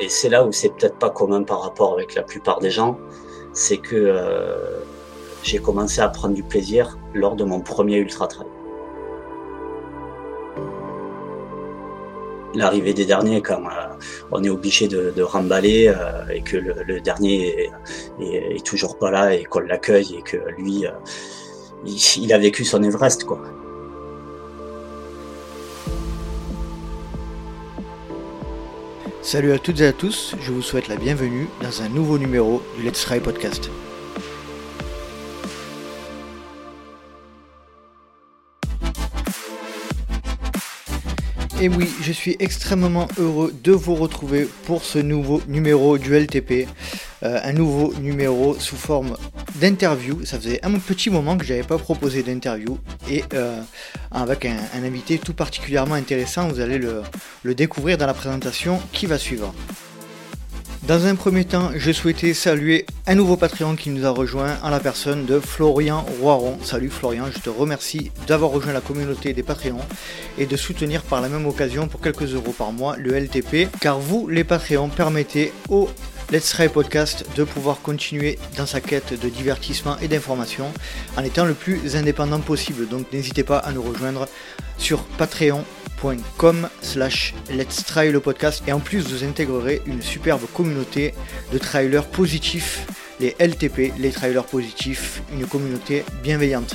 et c'est là où c'est peut-être pas commun par rapport avec la plupart des gens, c'est que euh, j'ai commencé à prendre du plaisir lors de mon premier ultra trail. L'arrivée des derniers, quand euh, on est obligé de, remballer euh, et que le, dernier est, toujours pas là et qu'on l'accueille et que lui, il, il, a vécu son Everest, quoi. Salut à toutes et à tous, je vous souhaite la bienvenue dans un nouveau numéro du Let's Try Podcast. Et oui, je suis extrêmement heureux de vous retrouver pour ce nouveau numéro du LTP. Euh, un nouveau numéro sous forme d'interview. Ça faisait un petit moment que je n'avais pas proposé d'interview. Et euh, avec un, invité tout particulièrement intéressant, vous allez le, le découvrir dans la présentation qui va suivre. Dans un premier temps, je souhaitais saluer un nouveau Patreon qui nous a rejoint en la personne de Florian Roiron. Salut Florian, je te remercie d'avoir rejoint la communauté des Patreons et de soutenir par la même occasion pour quelques euros par mois le LTP, car vous, les Patreons, permettez aux Let's Try Podcast de pouvoir continuer dans sa quête de divertissement et d'information en étant le plus indépendant possible. Donc n'hésitez pas à nous rejoindre sur patreon.com slash let's try le podcast et en plus vous intégrerez une superbe communauté de trailers positifs les LTP, les trailers positifs, une communauté bienveillante.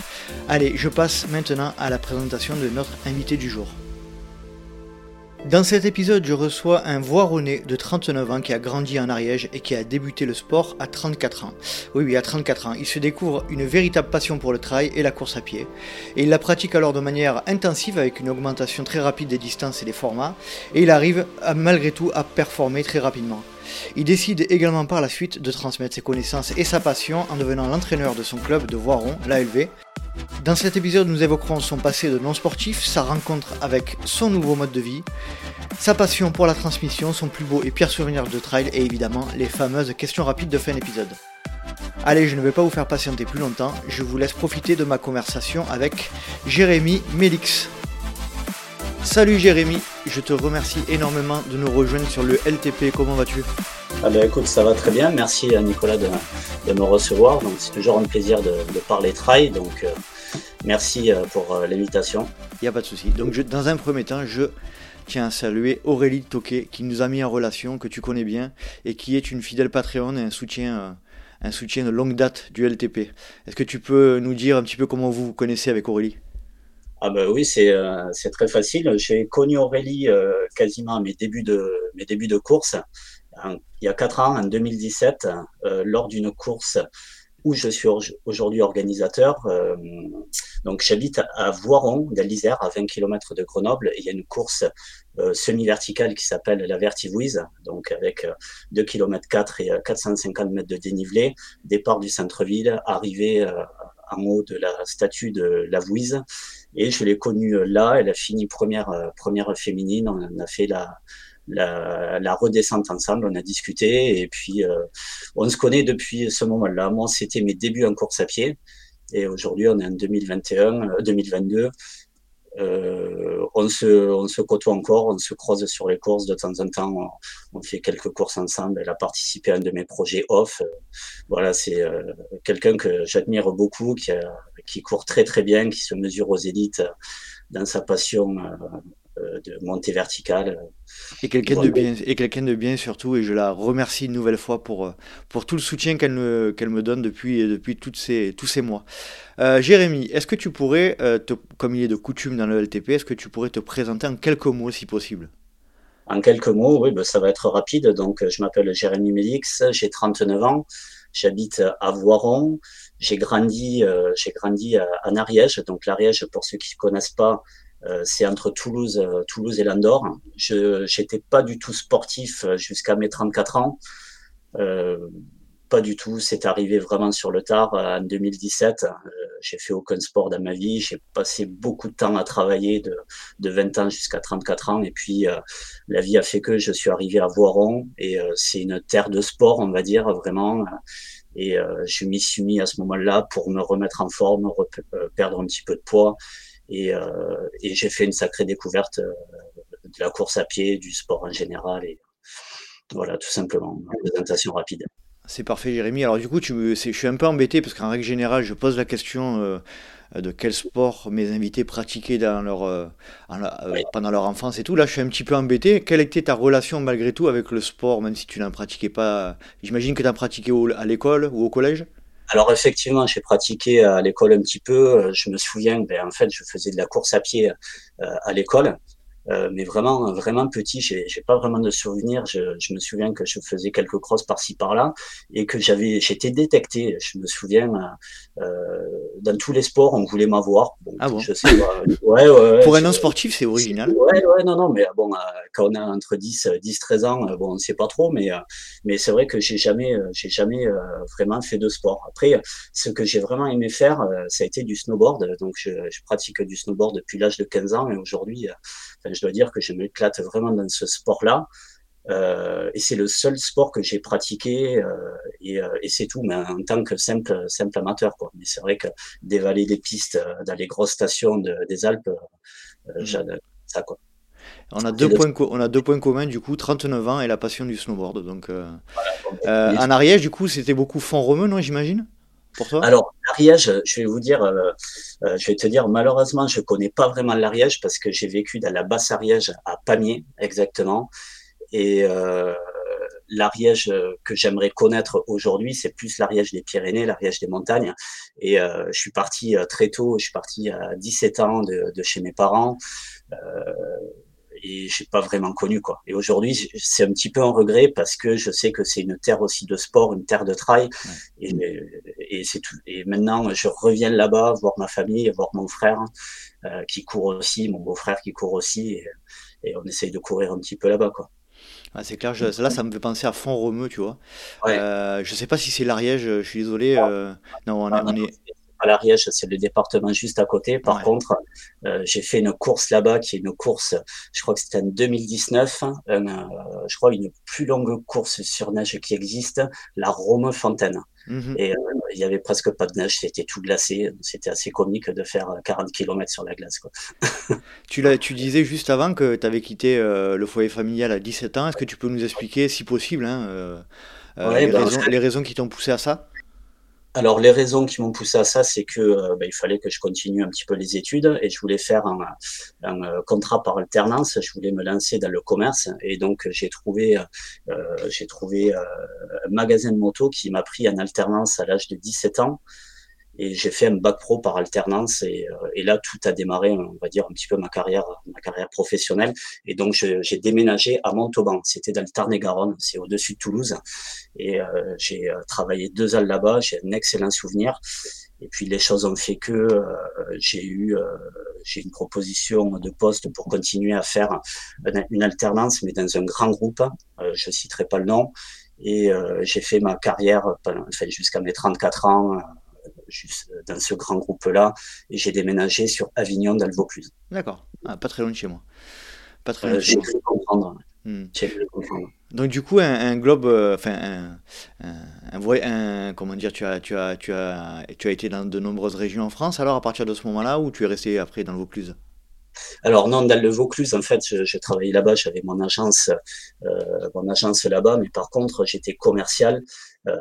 Allez, je passe maintenant à la présentation de notre invité du jour. Dans cet épisode, je reçois un voironné de 39 ans qui a grandi en Ariège et qui a débuté le sport à 34 ans. Oui, oui, à 34 ans. Il se découvre une véritable passion pour le trail et la course à pied. Et il la pratique alors de manière intensive avec une augmentation très rapide des distances et des formats. Et il arrive malgré tout à performer très rapidement. Il décide également par la suite de transmettre ses connaissances et sa passion en devenant l'entraîneur de son club de Voiron, l'ALV, dans cet épisode, nous évoquerons son passé de non-sportif, sa rencontre avec son nouveau mode de vie, sa passion pour la transmission, son plus beau et pire souvenir de trail et évidemment les fameuses questions rapides de fin d'épisode. Allez, je ne vais pas vous faire patienter plus longtemps, je vous laisse profiter de ma conversation avec Jérémy Mélix. Salut Jérémy, je te remercie énormément de nous rejoindre sur le LTP, comment vas-tu? Ah ben écoute, ça va très bien, merci à Nicolas de, me recevoir, donc c'est toujours un plaisir de, parler trail, donc euh, merci euh, pour euh, l'invitation. Il n'y a pas de souci, donc dans un premier temps, je tiens à saluer Aurélie Toquet qui nous a mis en relation, que tu connais bien, et qui est une fidèle Patreon et un soutien un soutien de longue date du LTP. Est-ce que tu peux nous dire un petit peu comment vous vous connaissez avec Aurélie? Ah ben oui, euh, c'est très facile. J'ai connu Aurélie euh, quasiment à mes débuts de, mes débuts de course, il y a quatre ans, en 2017, euh, lors d'une course où je suis aujourd'hui organisateur. donc j'habite à Voiron, dans l'Isère, à 20 km de Grenoble, et il y a une course semi-verticale qui s'appelle la Vertivouise, donc avec 2 km 4 et 450 mètres de dénivelé, départ du centre-ville, arrivée en haut de la statue de la Vouise. Et je l'ai connue euh, là. Elle a fini première, euh, première féminine. On a fait la, la, redescente ensemble, on a discuté et puis euh, on se connaît depuis ce moment-là. Moi, c'était mes débuts en course à pied et aujourd'hui, on est en 2021, 2022 euh, on, se, on se côtoie encore, on se croise sur les courses de temps en temps, on, fait quelques courses ensemble. Elle a participé à un de mes projets off. voilà, c'est euh, quelqu'un que j'admire beaucoup, qui, court très très bien, qui se mesure aux élites dans sa passion euh, euh, de montée verticale. Et quelqu'un de bien, et quelqu'un de bien surtout, et je la remercie une nouvelle fois pour, euh, pour tout le soutien qu'elle me, qu'elle me donne depuis, depuis toutes ces, tous ces mois. Euh, Jérémy, est-ce que tu pourrais, te, comme il est de coutume dans le LTP, est-ce que tu pourrais te présenter en quelques mots si possible? En quelques mots, oui, ben, ça va être rapide. Donc, je m'appelle Jérémy Mélix, j'ai 39 ans, j'habite à Voiron. J'ai grandi, j'ai grandi en Ariège. Donc, l'Ariège, pour ceux qui ne connaissent pas, euh, c'est entre Toulouse, euh, Toulouse et Landor. Je n'étais pas du tout sportif euh, jusqu'à mes 34 ans. pas du tout. C'est arrivé vraiment sur le tard en 2017. j'ai fait aucun sport dans ma vie. J'ai passé beaucoup de temps à travailler de, de 20 ans jusqu'à 34 ans. Et puis, la vie a fait que je suis arrivé à Voiron. Et c'est une terre de sport, on va dire, vraiment. Et je m'y suis mis à ce moment-là pour me remettre en forme, perdre un petit peu de poids et, euh, et j'ai fait une sacrée découverte euh, de la course à pied, du sport en général. Et Voilà, tout simplement, une présentation rapide. C'est parfait, Jérémy. Alors du coup, tu me, je suis un peu embêté parce qu'en règle générale, je pose la question euh, de quel sport mes invités pratiquaient dans leur, euh, euh, pendant leur enfance et tout. Là, je suis un petit peu embêté. Quelle était ta relation malgré tout avec le sport, même si tu n'en pratiquais pas? J'imagine que tu en pratiquais à l'école ou au collège? Alors effectivement, j'ai pratiqué à l'école un petit peu. Je me souviens, ben, en fait, je faisais de la course à pied à l'école. Euh, mais vraiment, vraiment petit, j'ai, j'ai pas vraiment de souvenirs. Je, je, me souviens que je faisais quelques crosses par-ci par-là et que j'avais, j'étais détecté. Je me souviens, euh, dans tous les sports, on voulait m'avoir. Bon, ah bon je sais pas. Ouais, ouais, Pour un non sportif, c'est original. Ouais, ouais, non, non, mais bon, euh, quand on a entre 10, 10, 13 ans, euh, bon, on sait pas trop, mais, mais c'est vrai que j'ai jamais, j'ai jamais vraiment fait de sport. Après, ce que j'ai vraiment aimé faire, ça a été du snowboard. Donc, je, je pratique du snowboard depuis l'âge de 15 ans et aujourd'hui, je dois dire que je m'éclate vraiment dans ce sport-là. Euh, et c'est le seul sport que j'ai pratiqué euh, et, euh, et c'est tout, mais en tant que simple simple amateur quoi. Mais c'est vrai que dévaler des pistes dans les grosses stations de, des Alpes, euh, mmh. j'adore ça quoi. On a, deux points on a deux points communs, du coup, 39 ans et la passion du snowboard. Donc, en Ariège, du coup, c'était beaucoup fond romeu, non, j'imagine? Alors, l'Ariège, je vais vous dire, euh, euh, je vais te dire, malheureusement, je connais pas vraiment l'Ariège parce que j'ai vécu dans la basse Ariège à Pamiers, exactement. Et euh, l'Ariège que j'aimerais connaître aujourd'hui, c'est plus l'Ariège des Pyrénées, l'Ariège des montagnes. Et je suis parti très tôt, je suis parti à 17 ans de, de chez mes parents et j'ai pas vraiment connu quoi. Et aujourd'hui, c'est un petit peu un regret parce que je sais que c'est une terre aussi de sport, une terre de trail, et, et c'est tout. Et maintenant, je reviens là-bas voir ma famille, voir mon frère euh, qui court aussi, mon beau-frère qui court aussi, et, et, on essaye de courir un petit peu là-bas quoi. Ah, c'est clair, là ça me fait penser à Font Romeu, tu vois. Ouais. Euh, je sais pas si c'est l'Ariège, je suis désolé. Euh, non, on, ah, on est à l'Ariège, c'est le département juste à côté. Par contre, euh, j'ai fait une course là-bas qui est une course, je crois que c'était en 2019, hein, euh, je crois une plus longue course sur neige qui existe, la Rome Fontaine. Mhm. Et euh, il y avait presque pas de neige, c'était tout glacé. C'était assez comique de faire 40 km sur la glace. Quoi. tu, tu disais juste avant que tu avais quitté le foyer familial à 17 ans. Est-ce que tu peux nous expliquer, si possible, hein, les, ben, raisons, les raisons qui t'ont poussé à ça? Alors les raisons qui m'ont poussé à ça, c'est que euh, ben, il fallait que je continue un petit peu les études et je voulais faire un, un, euh, contrat par alternance. Je voulais me lancer dans le commerce et donc j'ai trouvé euh, j'ai trouvé un magasin de moto qui m'a pris en alternance à l'âge de 17 ans et j'ai fait un bac pro par alternance et, euh, et, là tout a démarré on va dire un petit peu ma carrière ma carrière professionnelle. Et donc j'ai déménagé à Montauban. C'était dans le Tarn-et-Garonne c'est au-dessus de Toulouse. Et euh, j'ai euh, travaillé deux ans là-bas. J'ai un excellent souvenir. Et puis les choses ont fait que euh, j'ai eu j'ai une proposition de poste pour continuer à faire une alternance mais dans un grand groupe. Je citerai pas le nom. Et j'ai fait ma carrière enfin, jusqu'à mes 34 ans juste dans ce grand groupe-là, et j'ai déménagé sur Avignon dans le Vaucluse. D'accord, ah, pas très loin de chez moi. Pas très loin de chez moi. Comprendre. Hmm. Donc du coup, un, globe, euh, enfin un, un, comment dire, tu as, tu as, tu as, tu as été dans de nombreuses régions en France. Alors à partir de ce moment-là, où tu es resté après dans le Vaucluse? Alors non, dans le Vaucluse, en fait, j'ai travaillé là-bas, j'avais mon agence, euh, mon agence là-bas, mais par contre, j'étais commercial euh,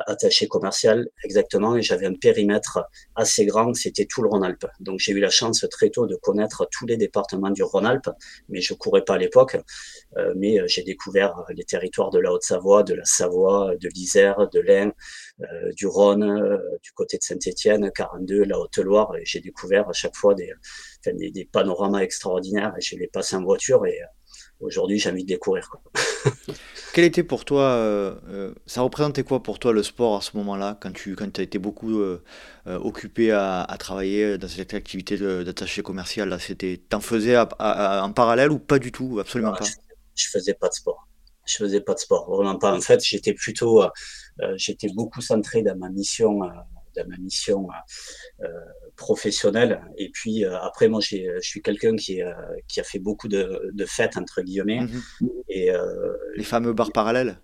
attaché commercial exactement, et j'avais un périmètre assez grand, c'était tout le Rhône-Alpes. Donc j'ai eu la chance très tôt de connaître tous les départements du Rhône-Alpes, mais je courais pas à l'époque. Euh, mais euh, j'ai découvert les territoires de la Haute-Savoie, de la Savoie, de l'Isère, de l'Ain, du Rhône, du côté de Saint-Étienne, 42, la Haute-Loire, et j'ai découvert à chaque fois des, des, des panoramas extraordinaires, et je les passé en voiture, et aujourd'hui j'ai envie de découvrir. Quoi. Quel était pour toi, euh, euh, ça représentait quoi pour toi le sport à ce moment-là, quand tu quand as été beaucoup euh, occupé à, travailler dans cette activité d'attaché commercial là, c'était, T'en faisais en parallèle ou pas du tout, absolument pas? je, faisais pas de sport. Je faisais pas de sport, vraiment pas. En fait, j'étais plutôt, j'étais beaucoup centré dans ma mission de ma mission euh, professionnelle. Et puis euh, après, moi, je suis quelqu'un qui, euh, qui a fait beaucoup de, de fêtes entre guillemets. Mhm. Et les fameux bars parallèles.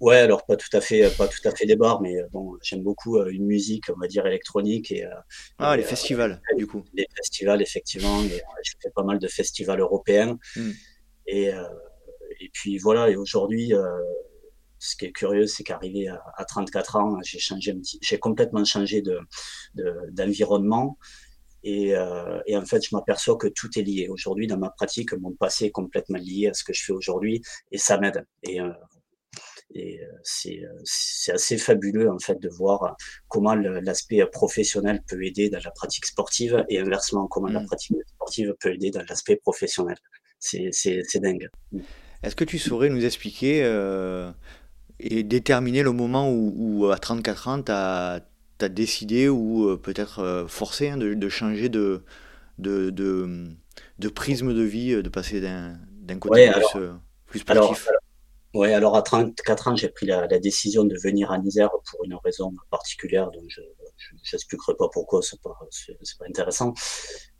Ouais, alors pas tout à fait, pas tout à fait des bars, mais bon, j'aime beaucoup une musique, on va dire électronique et. ah, les festivals, du coup. Les festivals, effectivement. Et, je fais pas mal de festivals européens. Mm. Et et puis voilà, et aujourd'hui, ce qui est curieux, c'est qu'arrivé à, 34 ans, j'ai changé, j'ai complètement changé de, d'environnement. Et, et, en fait, je m'aperçois que tout est lié. Aujourd'hui, dans ma pratique, mon passé est complètement lié à ce que je fais aujourd'hui et ça m'aide. Et, et c'est, c'est assez fabuleux, en fait, de voir comment l'aspect professionnel peut aider dans la pratique sportive et inversement, comment la mmh. pratique sportive peut aider dans l'aspect professionnel. C'est dingue. Est-ce que tu saurais nous expliquer et déterminer le moment où, à 34 ans, tu as, décidé ou euh, peut-être euh, forcé hein, de, changer de, de, de, prisme de vie, euh, de passer d'un côté plus, sportif? Oui, alors à 34 ans, j'ai pris la, décision de venir à Isère pour une raison particulière, donc je n'expliquerai pas pourquoi, c'est pas, pas intéressant.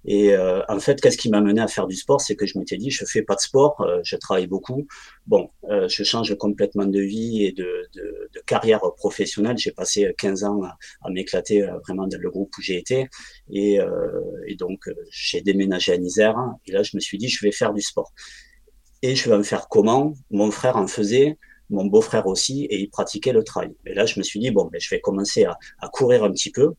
Et euh, en fait, qu'est-ce qui m'a mené à faire du sport C'est que je m'étais dit, je fais pas de sport, euh, je travaille beaucoup. Bon, euh, je change complètement de vie et de, de, carrière professionnelle. J'ai passé 15 ans à, à m'éclater vraiment dans le groupe où j'ai été. Et, et donc, j'ai déménagé à Isère. Et là, je me suis dit, je vais faire du sport. Et je vais en faire comment? Mon frère en faisait mon beau-frère aussi, et il pratiquait le trail. Et là, je me suis dit, bon, ben, je vais commencer à, à courir un petit peu.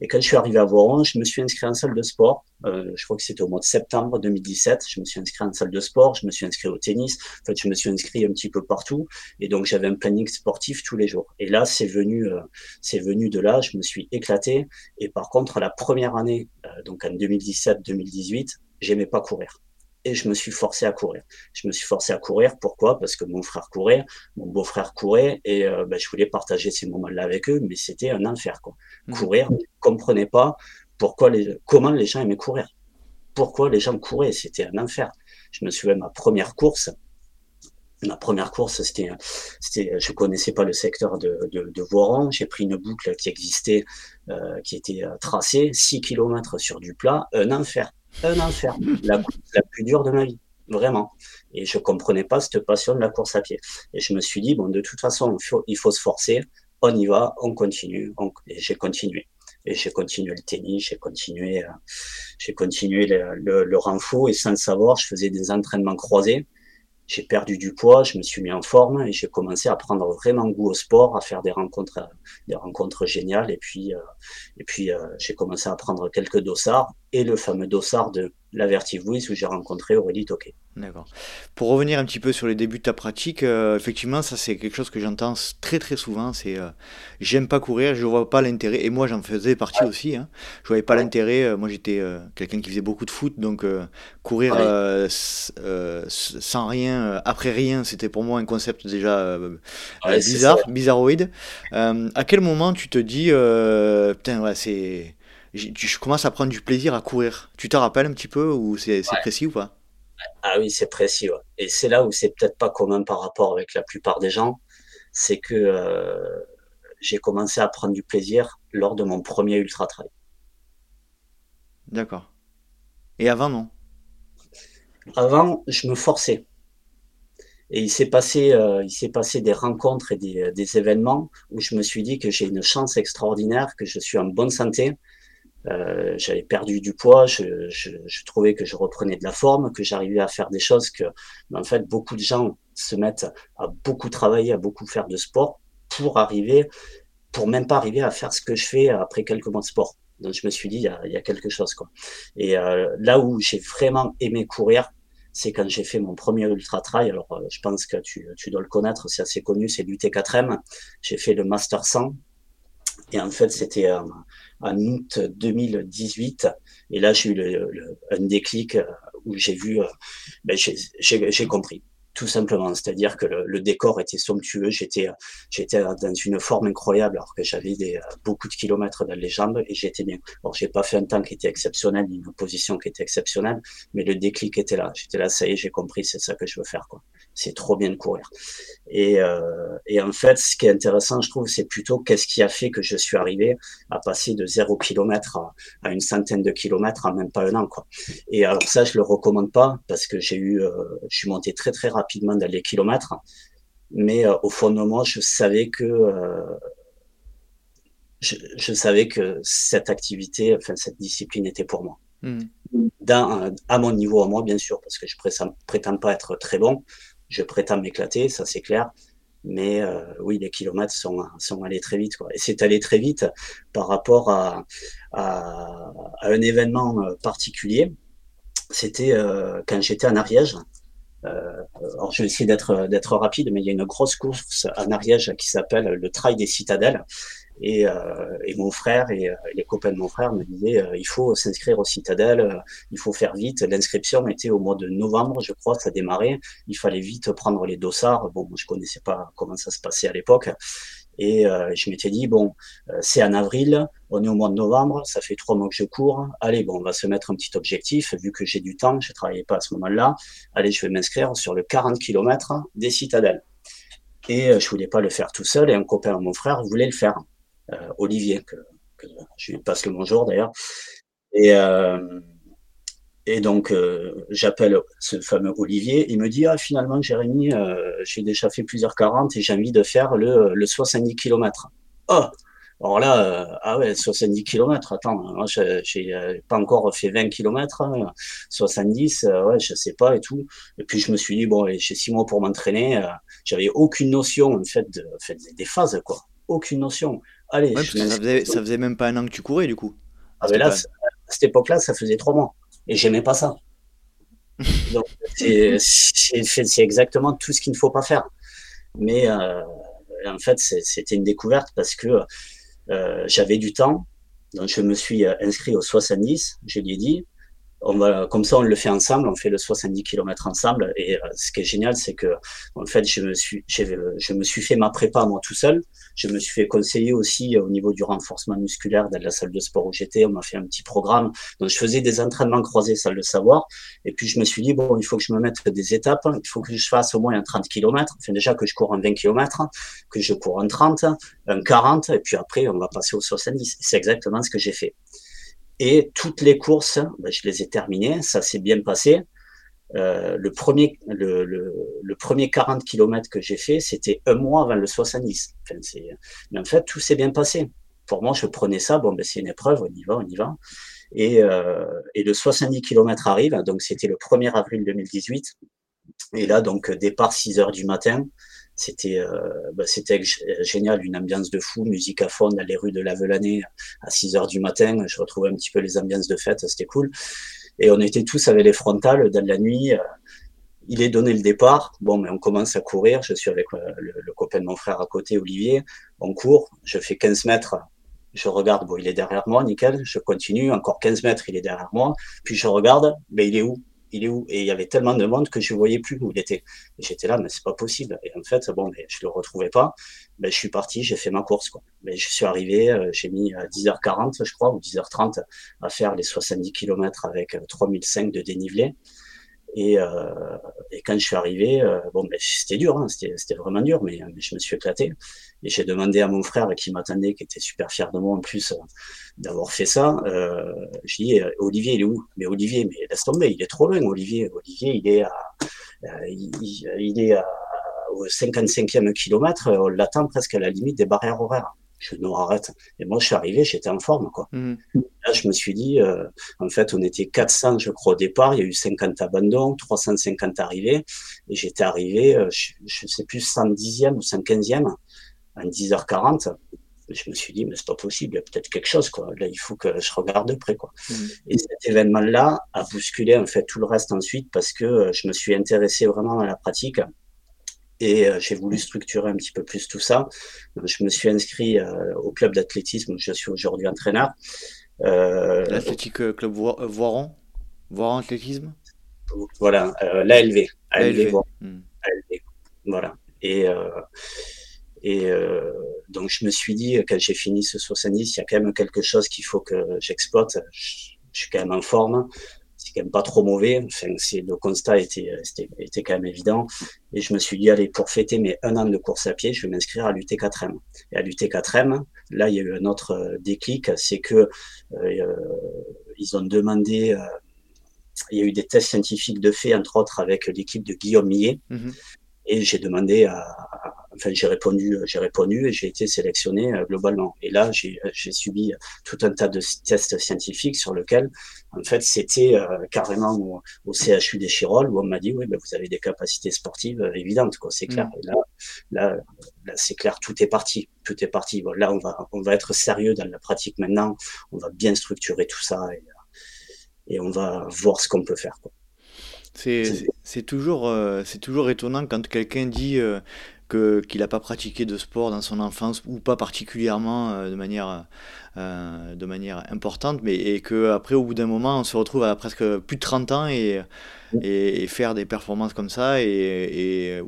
Et quand je suis arrivé à Voron, je me suis inscrit en salle de sport. Euh, je crois que c'était au mois de septembre 2017. Je me suis inscrit en salle de sport, je me suis inscrit au tennis. En fait, je me suis inscrit un petit peu partout. Et donc, j'avais un planning sportif tous les jours. Et là, c'est venu, euh, c'est venu de là. Je me suis éclaté. Et par contre, la première année, euh, donc en 2017-2018, j'aimais pas courir et je me suis forcé à courir. Je me suis forcé à courir. Pourquoi? Parce que mon frère courait, mon beau-frère courait, et euh, ben, je voulais partager ces moments-là avec eux, mais c'était un enfer. Quoi. Mmh. Courir, je ne comprenais pas pourquoi les, comment les gens aimaient courir. Pourquoi les gens couraient C'était un enfer. Je me souviens ma première course. Ma première course, c'était, c'était, je connaissais pas le secteur de, de. J'ai pris une boucle qui existait, euh, qui était euh, tracée, 6 km sur du plat, un enfer un enfer, la la plus dure de ma vie, vraiment. Et je comprenais pas cette passion de la course à pied. Et je me suis dit, bon, de toute façon, il faut, se forcer, on y va, on continue. et j'ai continué. Et j'ai continué le tennis, j'ai continué, euh, j'ai continué le, le, et sans le savoir, je faisais des entraînements croisés j'ai perdu du poids, je me suis mis en forme et j'ai commencé à prendre vraiment goût au sport, à faire des rencontres, des rencontres géniales. Et puis, euh, et puis euh, j'ai commencé à prendre quelques dossards et le fameux dossard de la Vertivois où j'ai rencontré Aurélie Toquet. D'accord. Pour revenir un petit peu sur les débuts de ta pratique, euh, effectivement, ça c'est quelque chose que j'entends très très souvent. C'est euh, j'aime pas courir, je vois pas l'intérêt. Et moi j'en faisais partie aussi. Hein. Je voyais pas l'intérêt. Euh, moi j'étais quelqu'un qui faisait beaucoup de foot, donc courir sans rien, après rien, c'était pour moi un concept déjà bizarre, bizarroïde. à quel moment tu te dis, putain, ouais, c'est je commence à prendre du plaisir à courir. Tu te rappelles un petit peu ou c'est précis ou pas? Ah oui, c'est précis. Et c'est là où c'est peut-être pas commun par rapport avec la plupart des gens. C'est que euh, j'ai commencé à prendre du plaisir lors de mon premier ultra trail. D'accord. Et avant, non? Avant, je me forçais. Et il s'est passé, euh, il s'est passé des rencontres et des, des, événements où je me suis dit que j'ai une chance extraordinaire, que je suis en bonne santé, euh, j'avais perdu du poids, je, trouvais que je reprenais de la forme, que j'arrivais à faire des choses que, en fait, beaucoup de gens se mettent à beaucoup travailler, à beaucoup faire de sport pour arriver, pour même pas arriver à faire ce que je fais après quelques mois de sport. Donc je me suis dit, il y a, il y a quelque chose quoi. Et euh, là où j'ai vraiment aimé courir, c'est quand j'ai fait mon premier ultra trail. Alors euh, je pense que tu, tu dois le connaître, c'est assez connu, c'est l'UT4M. J'ai fait le Master 100 et en fait, c'était en, août 2018. Et là, j'ai eu le, un déclic où j'ai vu, euh, ben, j'ai compris tout simplement. C'est-à-dire que le, décor était somptueux. J'étais, j'étais dans une forme incroyable alors que j'avais des, euh, beaucoup de kilomètres dans les jambes et j'étais bien. Alors, j'ai pas fait un temps qui était exceptionnel, une position qui était exceptionnelle, mais le déclic était là. J'étais là, ça y est, j'ai compris, c'est ça que je veux faire, quoi. C'est trop bien de courir. Et, euh, et en fait, ce qui est intéressant, je trouve, c'est plutôt qu'est-ce qui a fait que je suis arrivé à passer de zéro kilomètre à, une centaine de kilomètres en même pas un an, quoi. Et alors ça, je le recommande pas parce que j'ai eu, euh, je suis monté très très rapidement rapidement dans les kilomètres. Mais euh, au fond de moi, je savais que euh, je, savais que cette activité, enfin cette discipline était pour moi. Hmm. à mon niveau à moi, bien sûr, parce que je prétends, prétends pas être très bon. je prétends m'éclater, ça c'est clair. Mais euh, oui, les kilomètres sont, sont allés très vite. Quoi. Et c'est allé très vite par rapport à, à, à un événement euh, particulier. C'était euh, quand j'étais en Ariège. Euh, alors je vais essayer d'être d'être rapide, mais il y a une grosse course en Ariège qui s'appelle le Trail des Citadelles. Et, euh, et, mon frère et, les copains de mon frère me disaient euh, il faut s'inscrire au Citadel, euh, il faut faire vite. L'inscription était au mois de novembre, je crois, ça démarrait. Il fallait vite prendre les dossards. Bon, je connaissais pas comment ça se passait à l'époque. Et euh, je m'étais dit, bon, c'est en avril, on est au mois de novembre, ça fait trois mois que je cours. Allez, bon, on va se mettre un petit objectif, vu que j'ai du temps, je travaillais pas à ce moment-là. Allez, je vais m'inscrire sur le 40 km des citadelles. Et je voulais pas le faire tout seul, et un copain de mon frère voulait le faire. Euh, Olivier, que, je lui passe le bonjour d'ailleurs. Et, euh, et donc, euh, j'appelle ce fameux Olivier. Il me dit, ah, finalement, Jérémy, j'ai déjà fait plusieurs 40 et j'ai envie de faire le, le 70 km. Oh alors là, ah ouais, 70 km, attends, moi, j'ai pas encore fait 20 km, 70, ouais, je sais pas et tout. Et puis, je me suis dit, bon, j'ai six mois pour m'entraîner, j'avais aucune notion, en fait, de, en fait, des phases, quoi. Aucune notion. Allez, ça, faisait, même pas un an que tu courais du coup. Ah, là, à cette époque-là, ça faisait trois mois. Et j'aimais pas ça. Donc, c'est exactement tout ce qu'il ne faut pas faire. Mais euh, en fait, c'était une découverte parce que euh, j'avais du temps. Donc, je me suis euh, inscrit au 70, je lui ai dit on va, comme ça, on le fait ensemble, on fait le 70 km ensemble. Et euh, ce qui est génial, c'est que, en fait, je me suis, je me suis fait ma prépa moi tout seul. Je me suis fait conseiller aussi au niveau du renforcement musculaire dans la salle de sport où j'étais. On m'a fait un petit programme. Donc, je faisais des entraînements croisés, ça le savoir. Et puis, je me suis dit, bon, il faut que je me mette des étapes. Il faut que je fasse au moins un 30 km. Enfin, déjà que je cours en 20 km, que je cours en 30, un 40. Et puis après, on va passer au 70. C'est exactement ce que j'ai fait. Et toutes les courses, ben, je les ai terminées, ça s'est bien passé. Euh, le, premier, le, le, le, premier 40 km que j'ai fait, c'était un mois avant le 70. Enfin, mais en fait, tout s'est bien passé. Pour moi, je prenais ça, bon, ben, c'est une épreuve, on y va, on y va. Et, euh, et le 70 km arrive, donc c'était le 1er avril 2018. Et là, donc, départ 6 heures du matin. C'était euh, bah, c'était génial, une ambiance de fou, musique à fond dans les rues de Lavelanet à 6 heures du matin. Je retrouvais un petit peu les ambiances de fête, c'était cool. Et on était tous avec les frontales dans la nuit. Euh, il est donné le départ. Bon, mais on commence à courir. Je suis avec euh, le, le, copain de mon frère à côté, Olivier. On court. Je fais 15 mètres. Je regarde. Bon, il est derrière moi, nickel. Je continue. Encore 15 mètres, il est derrière moi. Puis je regarde. Mais il est où? Il est où? Et il y avait tellement de monde que je voyais plus où il était. J'étais là, mais c'est pas possible. Et en fait, bon, mais je le retrouvais pas. Mais je suis parti, j'ai fait ma course. Mais je suis arrivé, euh, j'ai mis 10h40, euh, je crois, ou 10h30 à faire les 70 km avec 3005 euh, de dénivelé. Et, euh, et, quand je suis arrivé, euh, bon, ben, c'était dur, hein, c'était vraiment dur, mais, je me suis éclaté. Et j'ai demandé à mon frère qui m'attendait, qui était super fier de moi en plus euh, d'avoir fait ça. Euh, j'ai dit Olivier, il est où? Mais Olivier, mais laisse tomber, il est trop loin. Olivier, Olivier, il est à, il, il, est à, au 55e kilomètre. On l'attend presque à la limite des barrières horaires. Je non, arrête. Et moi, je suis arrivé, j'étais en forme, quoi. Mmh. Là, je me suis dit, euh, en fait, on était 400, je crois, au départ. Il y a eu 50 abandons, 350 arrivés. Et j'étais arrivé, euh, je, je, sais plus, 110e ou 115e, en 10h40. Je me suis dit, mais c'est pas possible, il y a peut-être quelque chose, quoi. Là, il faut que je regarde de près, quoi. Mmh. Et cet événement-là a bousculé, en fait, tout le reste ensuite parce que euh, je me suis intéressé vraiment à la pratique. Et euh, j'ai voulu structurer un petit peu plus tout ça. Je me suis inscrit euh, au club d'athlétisme où je suis aujourd'hui entraîneur. Euh, L'athlétique Club Voiron Voiron Athlétisme Voilà, l'ALV. ALV. Hmm. Voilà. Et, et donc je me suis dit, quand j'ai fini ce 70, il y a quand même quelque chose qu'il faut que j'exploite. Je, je suis quand même en forme c'est quand même pas trop mauvais. Enfin, le constat était, était, quand même évident. Et je me suis dit, allez, pour fêter mes un an de course à pied, je vais m'inscrire à l'UT4M. Et à l'UT4M, là, il y a eu un autre euh, déclic, c'est que euh, ils ont demandé, euh, il y a eu des tests scientifiques de fait, entre autres avec l'équipe de Guillaume Millet. Mm-hmm. Et j'ai demandé à, enfin, j'ai répondu, j'ai répondu et j'ai été sélectionné globalement. Et là, j'ai subi tout un tas de tests scientifiques sur lesquels, en fait, c'était carrément au, CHU des Chirolles où on m'a dit, oui, ben, vous avez des capacités sportives évidentes, quoi, c'est clair. Mm. Et là, là, là c'est clair, tout est parti, tout est parti. Bon, là, on va, on va être sérieux dans la pratique maintenant. On va bien structurer tout ça et, et on va voir ce qu'on peut faire. Quoi. C'est toujours, euh, c'est toujours étonnant quand quelqu'un dit euh, que qu'il n'a pas pratiqué de sport dans son enfance ou pas particulièrement euh, de manière de manière importante, mais et que après au bout d'un moment on se retrouve à presque plus de 30 ans et, et, faire des performances comme ça et, et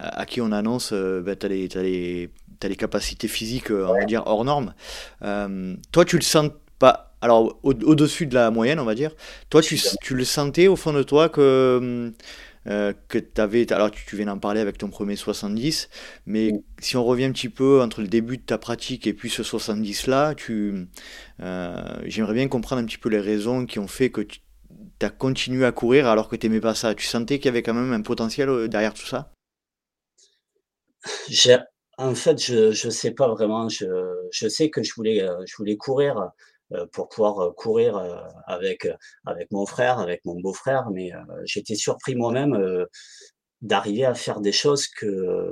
à, qui on annonce ben, tu as, les, les, capacités physiques on va dire hors normes. toi tu le sens pas alors au-dessus de la moyenne, on va dire. Toi, tu, tu, le sentais au fond de toi que, euh, que tu avais. Alors, tu, viens d'en parler avec ton premier 70, mais si on revient un petit peu entre le début de ta pratique et puis ce 70-là, tu, euh, j'aimerais bien comprendre un petit peu les raisons qui ont fait que tu as continué à courir alors que tu n'aimais pas ça. Tu sentais qu'il y avait quand même un potentiel euh, derrière tout ça? En fait, je ne sais pas vraiment. Je, je, sais que je voulais, je voulais courir pour pouvoir euh, courir euh, avec, avec mon frère, avec mon beau-frère, mais j'étais surpris moi-même d'arriver à faire des choses que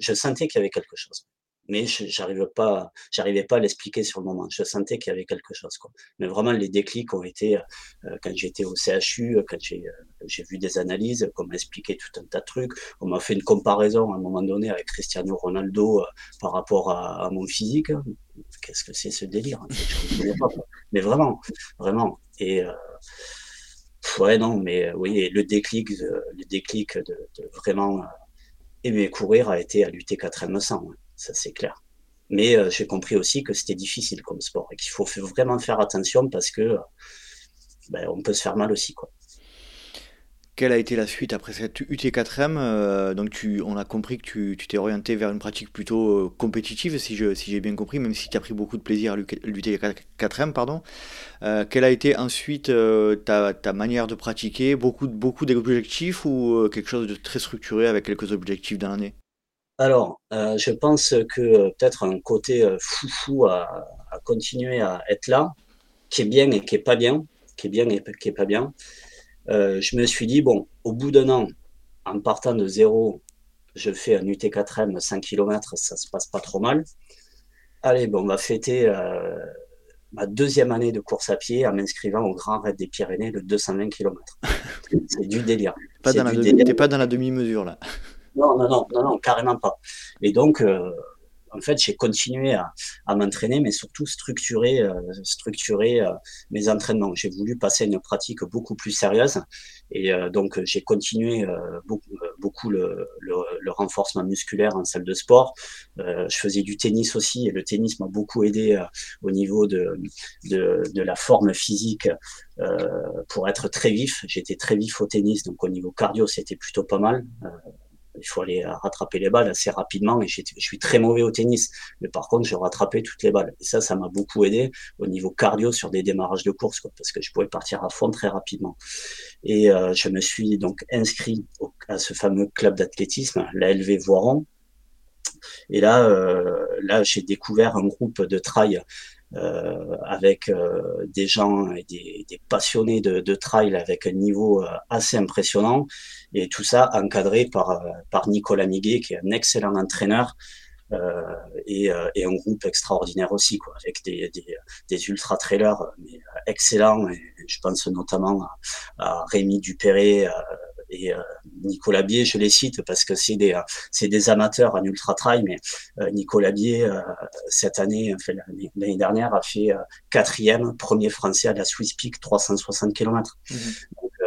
je sentais qu'il y avait quelque chose mais j'arrivais pas, j'arrivais pas à l'expliquer sur le moment. Je sentais qu'il y avait quelque chose, quoi. Mais vraiment, les déclics ont été euh, quand j'étais au CHU, quand j'ai euh, vu des analyses, qu'on m'a expliqué tout un tas de trucs. On m'a fait une comparaison à un moment donné avec Cristiano Ronaldo euh, par rapport à, mon physique. Qu'est-ce que c'est ce délire pas, Mais vraiment, vraiment. Et ouais, non, mais oui, le déclic, le déclic de, de vraiment aimer courir a été à lutter 4 m 100 ça c'est clair. Mais euh, j'ai compris aussi que c'était difficile comme sport et qu'il faut vraiment faire attention parce que euh, ben, on peut se faire mal aussi. Quoi. Quelle a été la suite après cette UT4M euh, Donc tu, on a compris que tu t'es orienté vers une pratique plutôt compétitive, si j'ai bien compris, même si tu as pris beaucoup de plaisir à l'UT4M. Pardon. quelle a été ensuite ta, ta, manière de pratiquer? Beaucoup, beaucoup d'objectifs ou quelque chose de très structuré avec quelques objectifs dans l'année? Alors, euh, je pense que euh, peut-être un côté euh, foufou à, à, continuer à être là, qui est bien et qui est pas bien, qui est bien et qui est pas bien. je me suis dit, bon, au bout d'un an, en partant de zéro, je fais un UT4M 5 km, ça se passe pas trop mal. Allez, bon, on va fêter ma deuxième année de course à pied en m'inscrivant au Grand Raid des Pyrénées de 220 km. C'est du délire. Pas dans, la pas dans la demi-mesure là. Non, non, non, non, non, carrément pas. Et donc, euh, en fait, j'ai continué à, à m'entraîner, mais surtout structurer, euh, structurer euh, mes entraînements. J'ai voulu passer à une pratique beaucoup plus sérieuse, et euh, donc j'ai continué beaucoup, beaucoup le, le, le, renforcement musculaire en salle de sport. je faisais du tennis aussi, et le tennis m'a beaucoup aidé au niveau de, de, de, la forme physique pour être très vif. J'étais très vif au tennis, donc au niveau cardio, c'était plutôt pas mal il faut aller rattraper les balles assez rapidement et je suis très mauvais au tennis. Mais par contre, je rattrapais toutes les balles. Et ça, ça m'a beaucoup aidé au niveau cardio sur des démarrages de course, parce que je pouvais partir à fond très rapidement. Et euh, je me suis donc inscrit à ce fameux club d'athlétisme, la LV Voiron. Et là, euh, là, j'ai découvert un groupe de trail euh, avec euh, des gens et des, des passionnés de, de, trail avec un niveau euh, assez impressionnant et tout ça encadré par, par Nicolas Miguet qui est un excellent entraîneur euh, et, et, un groupe extraordinaire aussi, quoi, avec des, des, des ultra trailers excellents. Et je pense notamment à, à Rémi Dupéré, et euh, Nicolas Bier, je les cite parce que c'est des, c'est des amateurs en ultra trail, mais euh, Nicolas Bier, euh, cette année, enfin, l'année dernière, a fait quatrième, premier français à la Swiss Peak 360 km. Mmh.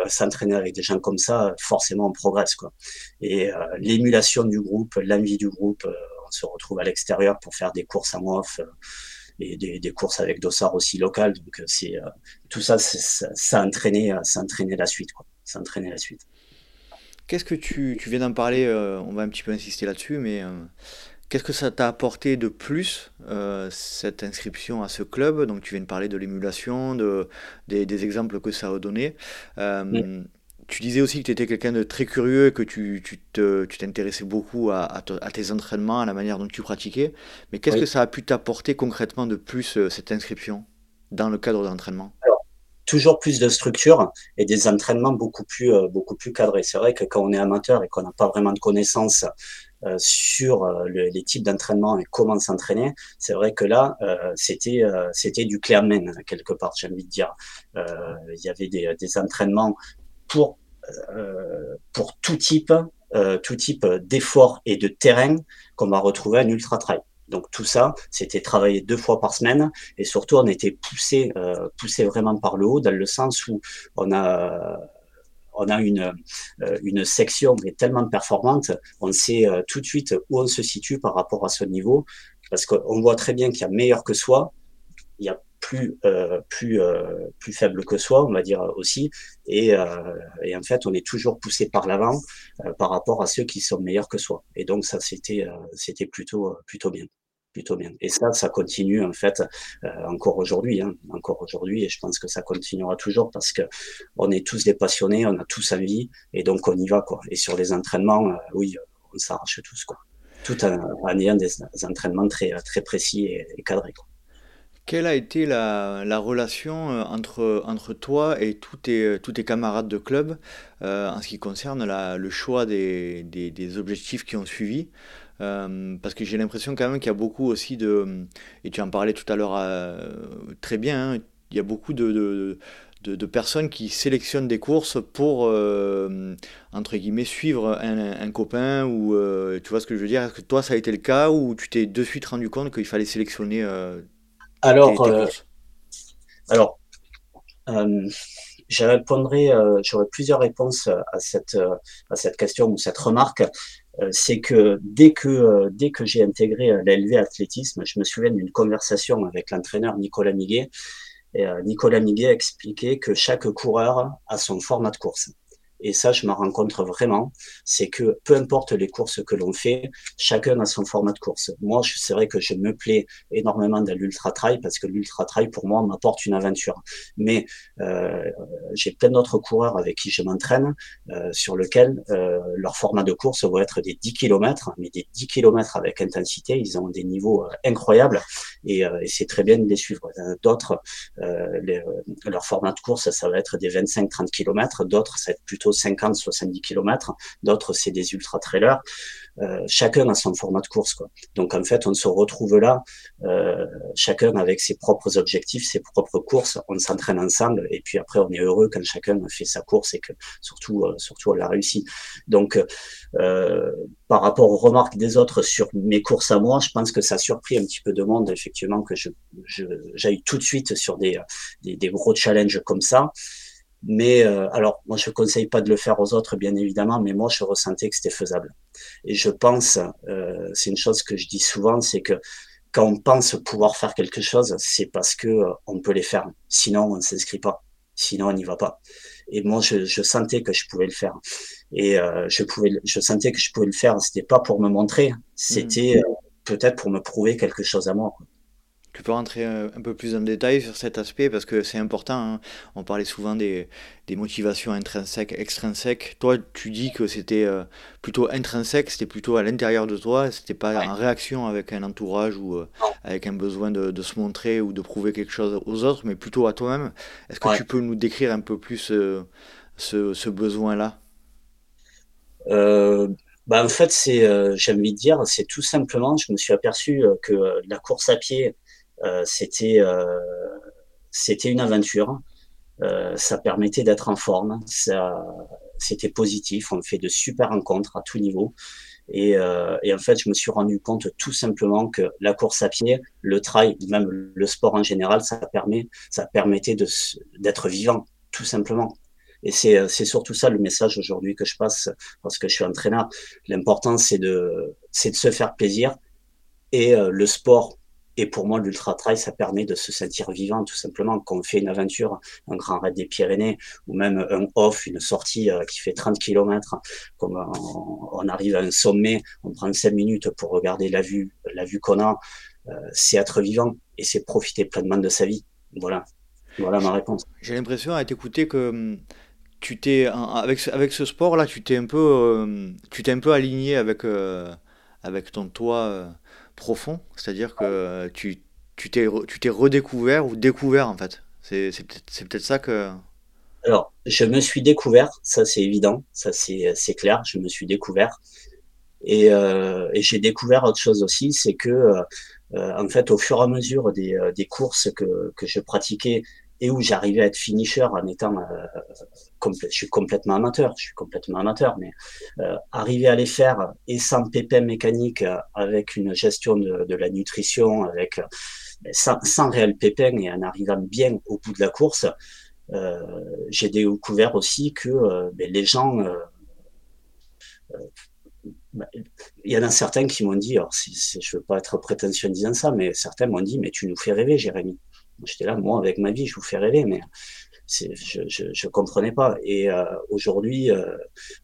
s'entraîner avec des gens comme ça, forcément on progresse quoi. Et l'émulation du groupe, l'envie du groupe, on se retrouve à l'extérieur pour faire des courses en off et des, des, courses avec dossard aussi local. Donc c'est tout ça, ça, ça la suite quoi. Ça a entraîné la suite. Qu'est-ce que tu, tu viens d'en parler, euh, on va un petit peu insister là-dessus, mais euh, qu'est-ce que ça t'a apporté de plus, euh, cette inscription à ce club? Donc tu viens de parler de l'émulation, de, des, des, exemples que ça a donné. tu disais aussi que tu étais quelqu'un de très curieux et que tu, t'intéressais beaucoup à, tes entraînements, à la manière dont tu pratiquais. Mais qu'est-ce que ça a pu t'apporter concrètement de plus, cette inscription, dans le cadre d'entraînement toujours plus de structure et des entraînements beaucoup plus, euh, beaucoup plus cadrés. C'est vrai que quand on est amateur et qu'on n'a pas vraiment de connaissances euh, sur les types d'entraînement et comment s'entraîner, c'est vrai que là, c'était c'était du clear quelque part, j'ai envie de dire. Il y avait des, des entraînements pour, euh, pour tout type, euh, tout type d'effort et de terrain qu'on va retrouver en ultra trail. Donc tout ça, c'était travaillé deux fois par semaine. Et surtout on était poussé, euh, poussé vraiment par le haut dans le sens où on a on a une, une section qui est tellement performante, on sait tout de suite où on se situe par rapport à ce niveau, parce qu'on voit très bien qu'il y a meilleur que soi, il y a plus euh, plus euh, plus faible que soi, on va dire aussi, et, euh, et en fait on est toujours poussé par l'avant par rapport à ceux qui sont meilleurs que soi. Et donc ça c'était c'était plutôt plutôt bien plutôt bien. Et ça, ça continue en fait encore aujourd'hui, hein, encore aujourd'hui, et je pense que ça continuera toujours parce que on est tous des passionnés, on a tous envie, et donc on y va quoi. Et sur les entraînements, oui, on s'arrache tous quoi, tout en, en, ayant des, entraînements très très précis et, et cadrés. Quoi. Quelle a été la, relation euh, entre, entre toi et tous tes, tous tes camarades de club euh, en ce qui concerne le choix des, des, objectifs qui ont suivi? Euh, parce que j'ai l'impression quand même qu'il y a beaucoup aussi de, et tu en parlais tout à l'heure très bien, hein, il y a beaucoup de, de, personnes qui sélectionnent des courses pour, entre guillemets, suivre un, un copain ou tu vois ce que je veux dire? Est-ce que toi ça a été le cas ou tu t'es de suite rendu compte qu'il fallait sélectionner alors, euh, alors euh, je répondrai, euh, j'aurai plusieurs réponses à cette, à cette question ou cette remarque. c'est que dès que, dès que j'ai intégré l'LV athlétisme, je me souviens d'une conversation avec l'entraîneur Nicolas Miguet. Et, Nicolas Miguet expliquait que chaque coureur a son format de course et ça je m'en rencontre vraiment, c'est que peu importe les courses que l'on fait, chacun a son format de course. Moi, c'est vrai que je me plais énormément dans l'ultra trail parce que l'ultra trail pour moi m'apporte une aventure. Mais euh, j'ai plein d'autres coureurs avec qui je m'entraîne euh, sur lequel euh, leur format de course va être des 10 km, mais des 10 km avec intensité, ils ont des niveaux euh, incroyables et, et c'est très bien de les suivre. D'autres, leur format de course, ça va être des 25-30 km, d'autres ça va être plutôt 50, 70 km, d'autres c'est des ultra trailers. Euh, chacun a son format de course. Quoi. Donc en fait, on se retrouve là, euh, chacun avec ses propres objectifs, ses propres courses. On s'entraîne ensemble et puis après, on est heureux quand chacun fait sa course et que surtout, euh, surtout, on l'a réussi. Donc par rapport aux remarques des autres sur mes courses à moi, je pense que ça a surpris un petit peu de monde effectivement que je j'aille tout de suite sur des, gros challenges comme ça. Mais euh, alors, moi, je ne conseille pas de le faire aux autres, bien évidemment, mais moi, je ressentais que c'était faisable. Et je pense, euh, c'est une chose que je dis souvent, c'est que quand on pense pouvoir faire quelque chose, c'est parce que euh, on peut les faire. Sinon, on ne s'inscrit pas. Sinon, on n'y va pas. Et moi, je, je, sentais que je pouvais le faire. Et euh, je pouvais, je sentais que je pouvais le faire. C'était pas pour me montrer, c'était mmh. peut-être pour me prouver quelque chose à moi. Quoi. Tu peux rentrer un, peu plus en détail sur cet aspect parce que c'est important. Hein. On parlait souvent des, des, motivations intrinsèques, extrinsèques. Toi, tu dis que c'était euh, plutôt intrinsèque, c'était plutôt à l'intérieur de toi, c'était pas en réaction avec un entourage ou euh, avec un besoin de, de, se montrer ou de prouver quelque chose aux autres, mais plutôt à toi-même. Est-ce que tu peux nous décrire un peu plus euh, ce, ce besoin-là? Bah en fait, c'est, j'ai envie de dire, c'est tout simplement, je me suis aperçu que la course à pied, c'était euh, c'était une aventure. Euh, ça permettait d'être en forme. Ça, c'était positif. On fait de super rencontres à tout niveau. Et, euh, et, en fait, je me suis rendu compte tout simplement que la course à pied, le trail, même le sport en général, ça permet, ça permettait de d'être vivant, tout simplement. Et c'est surtout ça le message aujourd'hui que je passe parce que je suis entraîneur. L'important c'est de c'est de se faire plaisir et le sport et pour moi, l'ultra trail, ça permet de se sentir vivant, tout simplement. Quand on fait une aventure, un grand raid des Pyrénées, ou même un off, une sortie euh, qui fait 30 km, comme on, arrive à un sommet, on prend 5 minutes pour regarder la vue, la vue qu'on a, euh, c'est être vivant et c'est profiter pleinement de sa vie. Voilà. Voilà ma réponse. J'ai l'impression à t'écouter que hum, tu t'es avec, avec ce sport là, tu t'es un peu, tu t'es un peu aligné avec, avec ton toit profond, c'est-à-dire que tu tu t'es redécouvert ou découvert en fait. C'est peut-être peut ça que. Alors, je me suis découvert, ça c'est évident, ça c'est clair, je me suis découvert. Et, euh, et j'ai découvert autre chose aussi, c'est que euh, en fait, au fur et à mesure des, euh, des courses que, que je pratiquais et où j'arrivais à être finisher en étant, euh, je suis complètement amateur, je suis complètement amateur, mais euh, arriver à les faire et sans pépin mécanique, avec une gestion de, la nutrition, avec sans, sans, réel pépin et en arrivant bien au bout de la course, euh, j'ai découvert aussi que ben, les gens bah, il y en a certains qui m'ont dit, alors je veux pas être prétentieux en disant ça, mais certains m'ont dit, mais tu nous fais rêver, Jérémy. J'étais là, moi, avec ma vie, je vous fais rêver, mais je, je, je comprenais pas. Et euh, aujourd'hui, euh,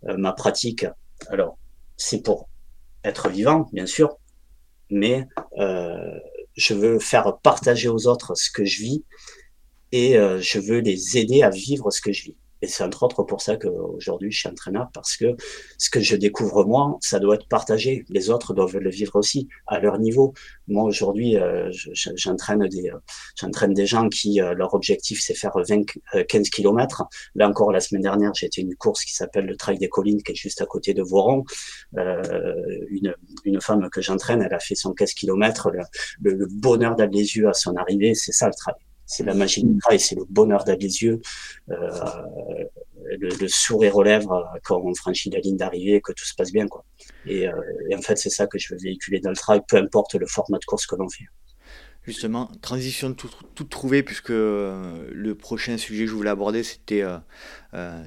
euh, ma pratique, alors, c'est pour être vivant, bien sûr, mais euh, je veux faire partager aux autres ce que je vis et je veux les aider à vivre ce que je vis. Et c'est entre autres pour ça qu'aujourd'hui, je suis entraîneur, parce que ce que je découvre moi, ça doit être partagé. Les autres doivent le vivre aussi, à leur niveau. Moi, aujourd'hui, euh, j'entraîne des, euh, j'entraîne des gens qui, euh, leur objectif, c'est faire 20, 15 km. Là encore, la semaine dernière, j'ai été une course qui s'appelle le Trail des Collines, qui est juste à côté de Voron. une, une femme que j'entraîne, elle a fait son 15 km. Le, le bonheur d'aller les yeux à son arrivée, c'est ça le travail c'est la magie du travail, c'est le bonheur d'aller les yeux, euh, le, sourire aux lèvres quand on franchit la ligne d'arrivée, que tout se passe bien. Quoi. Et, euh, et en fait, c'est ça que je veux véhiculer dans le travail, peu importe le format de course que l'on fait. Justement, transition toute tout trouvée, puisque euh, le prochain sujet que je voulais aborder, c'était euh,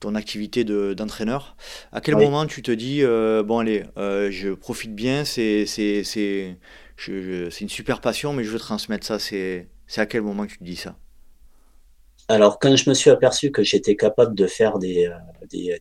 ton activité d'entraîneur. à quel moment tu te dis, bon allez, je profite bien, c'est une super passion, mais je veux transmettre ça, c'est c'est à quel moment que tu te dis ça? Alors, quand je me suis aperçu que j'étais capable de faire des, euh,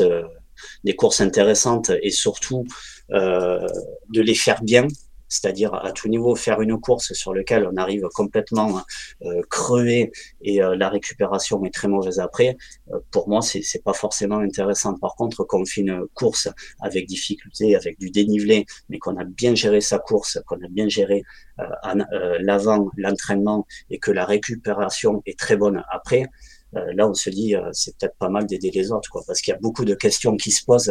euh, courses intéressantes et surtout euh, de les faire bien, c'est-à-dire à tout niveau faire une course sur laquelle on arrive complètement euh, crevé et euh, la récupération est très mauvaise après, euh, pour moi c'est c'est pas forcément intéressant. Par contre, quand on fait une course avec difficulté, avec du dénivelé, mais qu'on a bien géré sa course, qu'on a bien géré l'avant, l'entraînement et que la récupération est très bonne après, là on se dit c'est peut-être pas mal d'aider les autres quoi parce qu'il y a beaucoup de questions qui se posent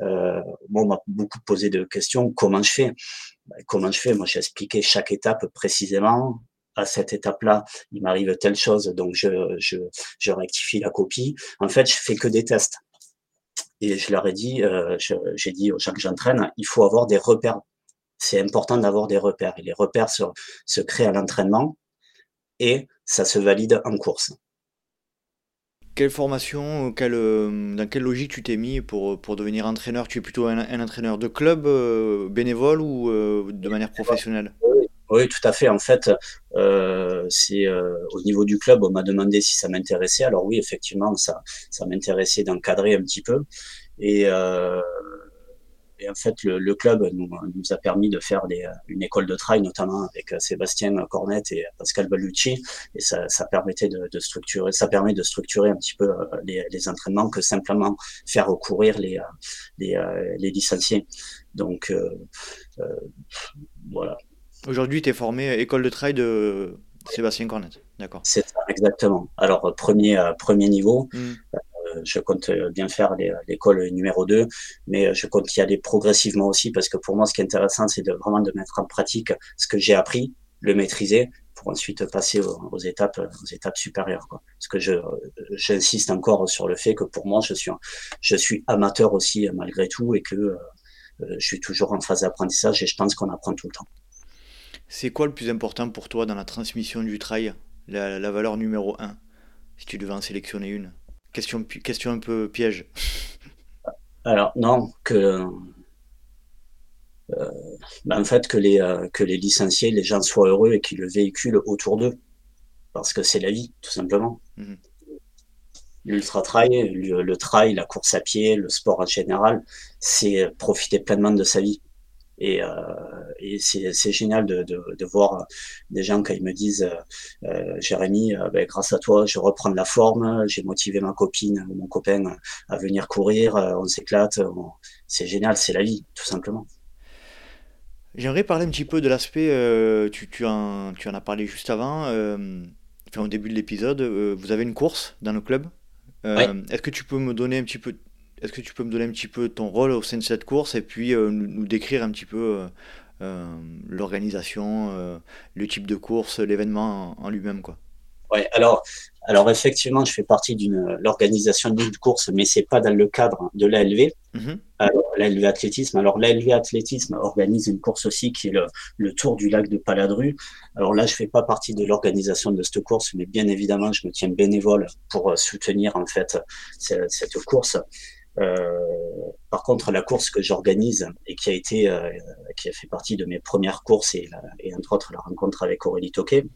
euh, moi on m'a beaucoup posé de questions comment je fais? Bah, comment je fais? Moi, j'ai expliqué chaque étape précisément. À cette étape-là, il m'arrive telle chose, donc je, je, je, rectifie la copie. En fait, je fais que des tests. Et je leur ai dit, euh, j'ai dit aux gens que j'entraîne, il faut avoir des repères. C'est important d'avoir des repères. Et les repères se, se créent à l'entraînement et ça se valide en course. Quelle formation, quelle, euh, dans quelle logique tu t'es mis pour, pour devenir entraîneur? Tu es plutôt un, entraîneur de club euh, bénévole ou euh, de manière professionnelle? Oui, tout à fait. En fait, c'est au niveau du club, on m'a demandé si ça m'intéressait. Alors oui, effectivement, ça, ça m'intéressait d'encadrer un petit peu. Et et en fait, le, club nous, nous, a permis de faire des, une école de trail, notamment avec euh, Sébastien Cornette et Pascal Ballucci. Et ça, ça permettait de, de, structurer, ça permet de structurer un petit peu euh, les, les entraînements que simplement faire recourir les, euh, les, les licenciés. Donc, euh, voilà. Aujourd'hui, tu es formé école de trail de Sébastien Cornette, d'accord. C'est ça, exactement. Alors, premier, premier niveau, mmh je compte euh, bien faire l'école numéro 2, mais je compte y aller progressivement aussi parce que pour moi, ce qui est intéressant, c'est vraiment de mettre en pratique ce que j'ai appris, le maîtriser pour ensuite passer aux, étapes supérieures parce que je j'insiste encore sur le fait que pour moi je suis je suis amateur aussi malgré tout et que euh, je suis toujours en phase d'apprentissage et je pense qu'on apprend tout le temps. C'est quoi le plus important pour toi dans la transmission du trail? La, la valeur numéro 1 si tu devais en sélectionner une Question, question un peu piège. Alors, non, que. Euh, ben, en fait, que les, euh, que les licenciés, les gens soient heureux et qu'ils le véhiculent autour d'eux. Parce que c'est la vie, tout simplement. Mhm. L'ultra-trail, le, le, trail, la course à pied, le sport en général, c'est profiter pleinement de sa vie. Et, et c'est génial de, de, de, voir des gens quand ils me disent euh, Jérémy, ben, grâce à toi, je reprends de la forme, j'ai motivé ma copine ou mon copain à venir courir, on s'éclate, c'est génial, c'est la vie, tout simplement. J'aimerais parler un petit peu de l'aspect, euh, tu, tu, en, tu en as parlé juste avant, euh, enfin, au début de l'épisode, euh, vous avez une course dans le club. Est-ce que tu peux me donner un petit peu, est-ce que tu peux me donner un petit peu ton rôle au sein de cette course et puis nous, décrire un petit peu l'organisation, le type de course, l'événement en, lui-même, quoi? Ouais, alors, alors effectivement, je fais partie d'une l'organisation d'une course, mais c'est pas dans le cadre de l'ALV. Mm Alors l'ALV athlétisme. Alors l'ALV athlétisme organise une course aussi qui est le, le, Tour du lac de Paladru. Alors là, je fais pas partie de l'organisation de cette course, mais bien évidemment, je me tiens bénévole pour euh, soutenir en fait cette, cette course. Euh, par contre, la course que j'organise et qui a été, euh, qui a fait partie de mes premières courses et, entre autres la rencontre avec Aurélie Toquet,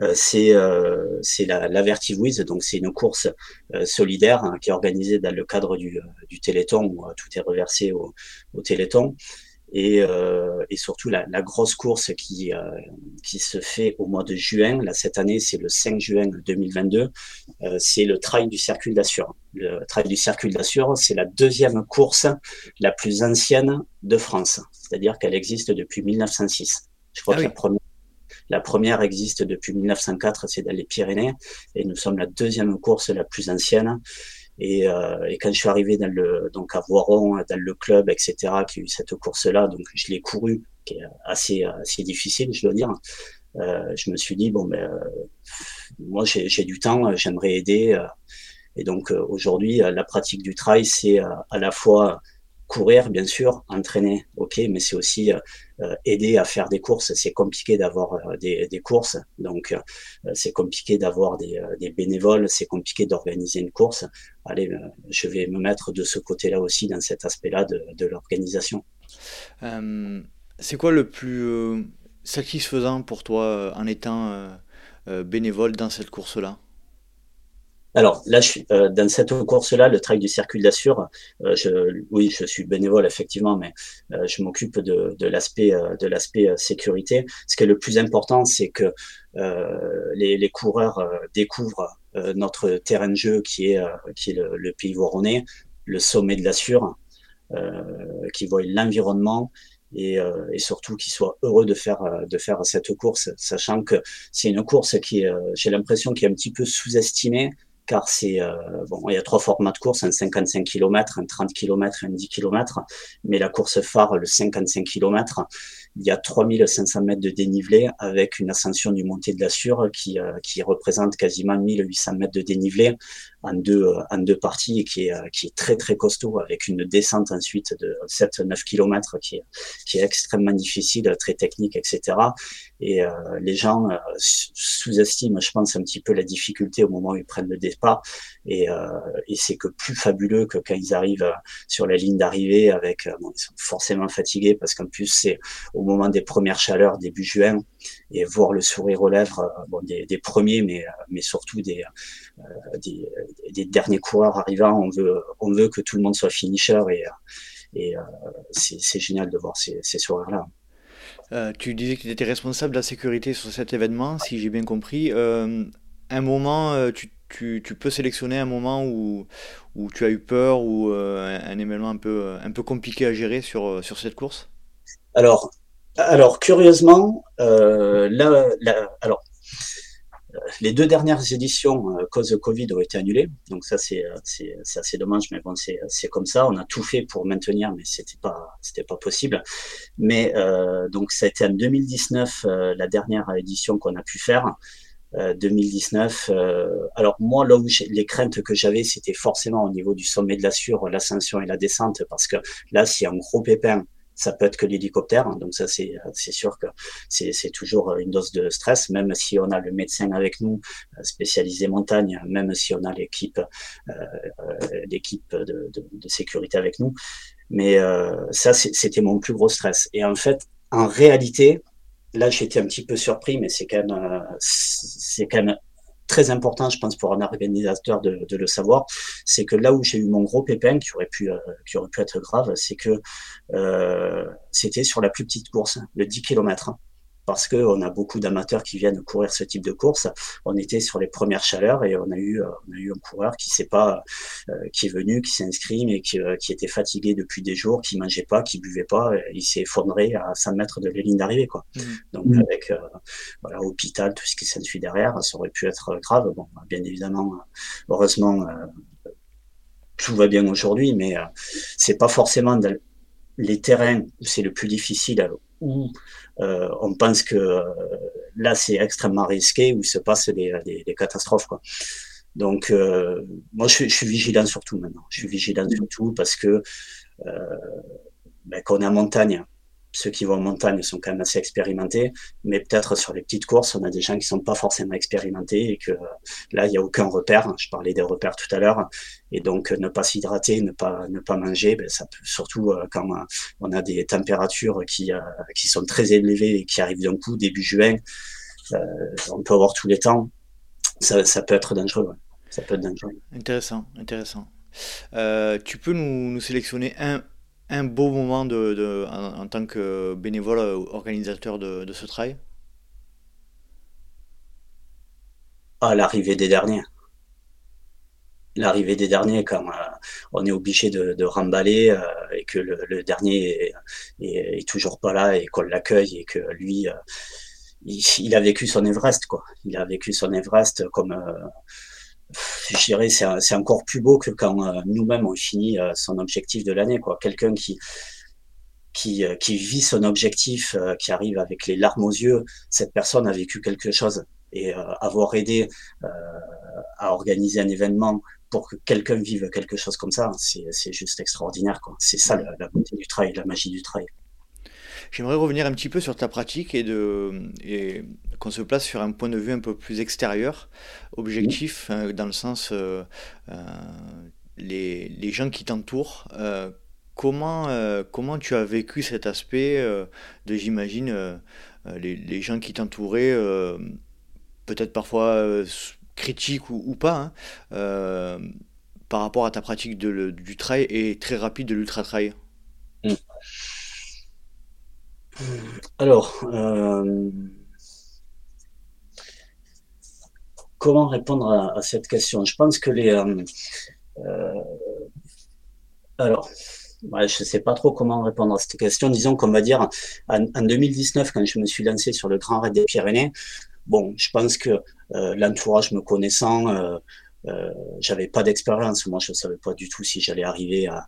euh, c'est euh, c'est la, la donc c'est une course euh, solidaire hein, qui est organisée dans le cadre du, Téléthon où tout est reversé au Téléthon. Et, euh, et, surtout la, la, grosse course qui, euh, qui se fait au mois de juin. Là, cette année, c'est le 5 juin 2022. Euh, c'est le Trail du Circuit d'Assur. Le Trail du Circuit d'Assur, c'est la deuxième course la plus ancienne de France. C'est-à-dire qu'elle existe depuis 1906. Je crois ah que la première la première existe depuis 1904, c'est dans les Pyrénées, et nous sommes la deuxième course la plus ancienne. Et, euh, et, quand je suis arrivé dans le, donc à Voiron, dans le club, etc., qui a eu cette course-là, donc je l'ai couru, qui est assez, assez difficile, je dois dire. Euh, je me suis dit bon, ben, euh, moi j'ai du temps, j'aimerais aider. Euh, et donc euh, aujourd'hui, la pratique du trail, c'est à la fois courir, bien sûr, entraîner, ok, mais c'est aussi euh, aider à faire des courses. C'est compliqué d'avoir euh, des, des, courses, donc euh, c'est compliqué d'avoir des, des, bénévoles, c'est compliqué d'organiser une course. Allez, je vais me mettre de ce côté-là aussi, dans cet aspect-là de, de l'organisation. c'est quoi le plus satisfaisant pour toi en étant bénévole dans cette course-là? Alors là, je suis euh, dans cette course-là, le trail du circuit d'Assure. Euh, je, oui, je suis bénévole effectivement, mais euh, je m'occupe de, de l'aspect de l'aspect sécurité. Ce qui est le plus important, c'est que les, les, coureurs découvrent notre terrain de jeu qui est qui est le, le pays voronnais, le sommet de l'Assure, qui voient l'environnement et, euh, et, surtout qu'ils soient heureux de faire de faire cette course, sachant que c'est une course qui, j'ai l'impression, qui est un petit peu sous-estimée car c'est euh, bon, il y a trois formats de course, un 55 km, un 30 km et un 10 km, mais la course phare, le 55 km, il y a 3500 mètres de dénivelé avec une ascension du Monté de la Sûre qui, euh, qui représente quasiment 1800 mètres de dénivelé en deux, euh, en deux parties qui est, qui est très très costaud avec une descente ensuite de 7-9 km qui est, qui est extrêmement difficile, très technique, etc. Et euh, les gens sous-estiment, je pense, un petit peu la difficulté au moment où ils prennent le départ. Et, euh, et c'est que plus fabuleux que quand ils arrivent sur la ligne d'arrivée avec, bon, ils sont forcément fatigués parce qu'en plus c'est au moment des premières chaleurs début juin et voir le sourire aux lèvres euh, bon, des, des premiers mais euh, mais surtout des, euh, des, des derniers coureurs arrivant on veut on veut que tout le monde soit finisher et et c'est génial de voir ces, ces sourires là euh, tu disais que tu étais responsable de la sécurité sur cet événement, si j'ai bien compris. Euh, un moment, tu, tu, tu, peux sélectionner un moment où, où tu as eu peur ou un, un, événement un peu, un peu compliqué à gérer sur, sur cette course? Alors, alors, curieusement, euh, là, alors, les deux dernières éditions, euh, cause de Covid, ont été annulées. Donc ça, c'est assez dommage, mais bon, c'est comme ça. On a tout fait pour maintenir, mais c'était pas c'était pas possible. Mais euh, donc ça a été en 2019 euh, la dernière édition qu'on a pu faire. 2019. Euh, alors moi, là où les craintes que j'avais, c'était forcément au niveau du sommet de la Sûre, l'ascension et la descente, parce que là, s'il y a un gros pépin ça peut être que l'hélicoptère. Donc ça, c'est c'est sûr que c'est toujours une dose de stress, même si on a le médecin avec nous euh, spécialisé montagne, même si on a l'équipe euh, euh, l'équipe de, de, de, sécurité avec nous. Mais euh, ça, c'était mon plus gros stress. Et en fait, en réalité, là, j'étais un petit peu surpris, mais c'est quand même c'est quand même très important, je pense, pour un organisateur de, le savoir, c'est que là où j'ai eu mon gros pépin, qui aurait pu, qui aurait pu être grave, c'est que c'était sur la plus petite course, le 10 km parce qu'on a beaucoup d'amateurs qui viennent courir ce type de course. On était sur les premières chaleurs et on a eu, euh, on a eu un coureur qui s'est pas, euh, qui est venu, qui s'est inscrit, mais qui, euh, qui, était fatigué depuis des jours, qui mangeait pas, qui buvait pas, il s'est effondré à 100 mètres de la ligne d'arrivée, quoi. Mmh. Donc mmh. avec voilà, hôpital, tout ce qui s'ensuit derrière, ça aurait pu être grave. Bon, bien évidemment, heureusement, tout va bien aujourd'hui, mais c'est pas forcément les terrains où c'est le plus difficile, où euh, on pense que euh, là c'est extrêmement risqué où il se passe des, catastrophes quoi. Donc euh, moi je suis, vigilant surtout maintenant. Je suis vigilant surtout parce que ben, quand on est en montagne, ceux qui vont en montagne sont quand même assez expérimentés, mais peut-être sur les petites courses, on a des gens qui sont pas forcément expérimentés et que là, il n'y a aucun repère. Je parlais des repères tout à l'heure. Et donc, ne pas s'hydrater, ne pas, ne pas manger, ben, ça peut, surtout euh, quand on a des températures qui, euh, qui sont très élevées et qui arrivent d'un coup, début juin, euh, on peut avoir tous les temps. Ça, peut être dangereux. Ça peut être dangereux. Intéressant, intéressant. tu peux nous sélectionner un, un beau moment de, en, tant que bénévole organisateur de, ce trail? À l'arrivée des derniers. L'arrivée des derniers, quand euh, on est obligé de, remballer euh, et que le, dernier est, toujours pas là et qu'on l'accueille et que lui, euh, il, a vécu son Everest, quoi. Il a vécu son Everest comme je dirais, c'est encore plus beau que quand euh, nous-mêmes on finit euh, son objectif de l'année. quoi. Quelqu'un qui, qui, euh, qui, vit son objectif, qui arrive avec les larmes aux yeux, cette personne a vécu quelque chose. Et avoir aidé à organiser un événement pour que quelqu'un vive quelque chose comme ça, c'est juste extraordinaire. C'est ça la, la beauté du travail, la magie du travail. J'aimerais revenir un petit peu sur ta pratique et, de, et qu'on se place sur un point de vue un peu plus extérieur, objectif, hein, dans le sens euh, euh, les, les, gens qui t'entourent. Euh, comment, comment tu as vécu cet aspect de, j'imagine, les, les, gens qui t'entouraient, peut-être parfois critiques ou, pas, hein, par rapport à ta pratique de, du trail et très rapide de l'ultra-trail mmh. Alors, euh, comment répondre à, cette question? Je pense que les... Euh, euh, alors, je ne sais pas trop comment répondre à cette question. Disons qu'on va dire, en, 2019, quand je me suis lancé sur le Grand Raid des Pyrénées, bon, je pense que l'entourage me connaissant, euh, j'avais pas d'expérience. Moi, je savais pas du tout si j'allais arriver à,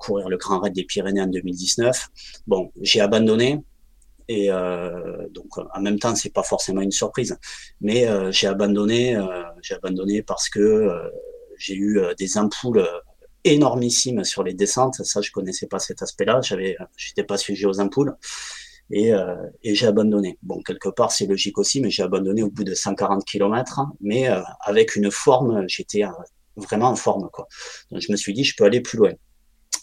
courir le Grand Raid des Pyrénées en 2019. Bon, j'ai abandonné. Et euh, donc, en même temps, c'est pas forcément une surprise, mais euh, j'ai abandonné. J'ai abandonné parce que j'ai eu des ampoules énormissimes sur les descentes. Ça, je connaissais pas cet aspect-là. J'avais, j'étais pas sujet aux ampoules et, euh, et j'ai abandonné. Bon, quelque part, c'est logique aussi, mais j'ai abandonné au bout de 140 km, mais euh, avec une forme, j'étais euh, vraiment en forme. Quoi. Donc, je me suis dit, je peux aller plus loin.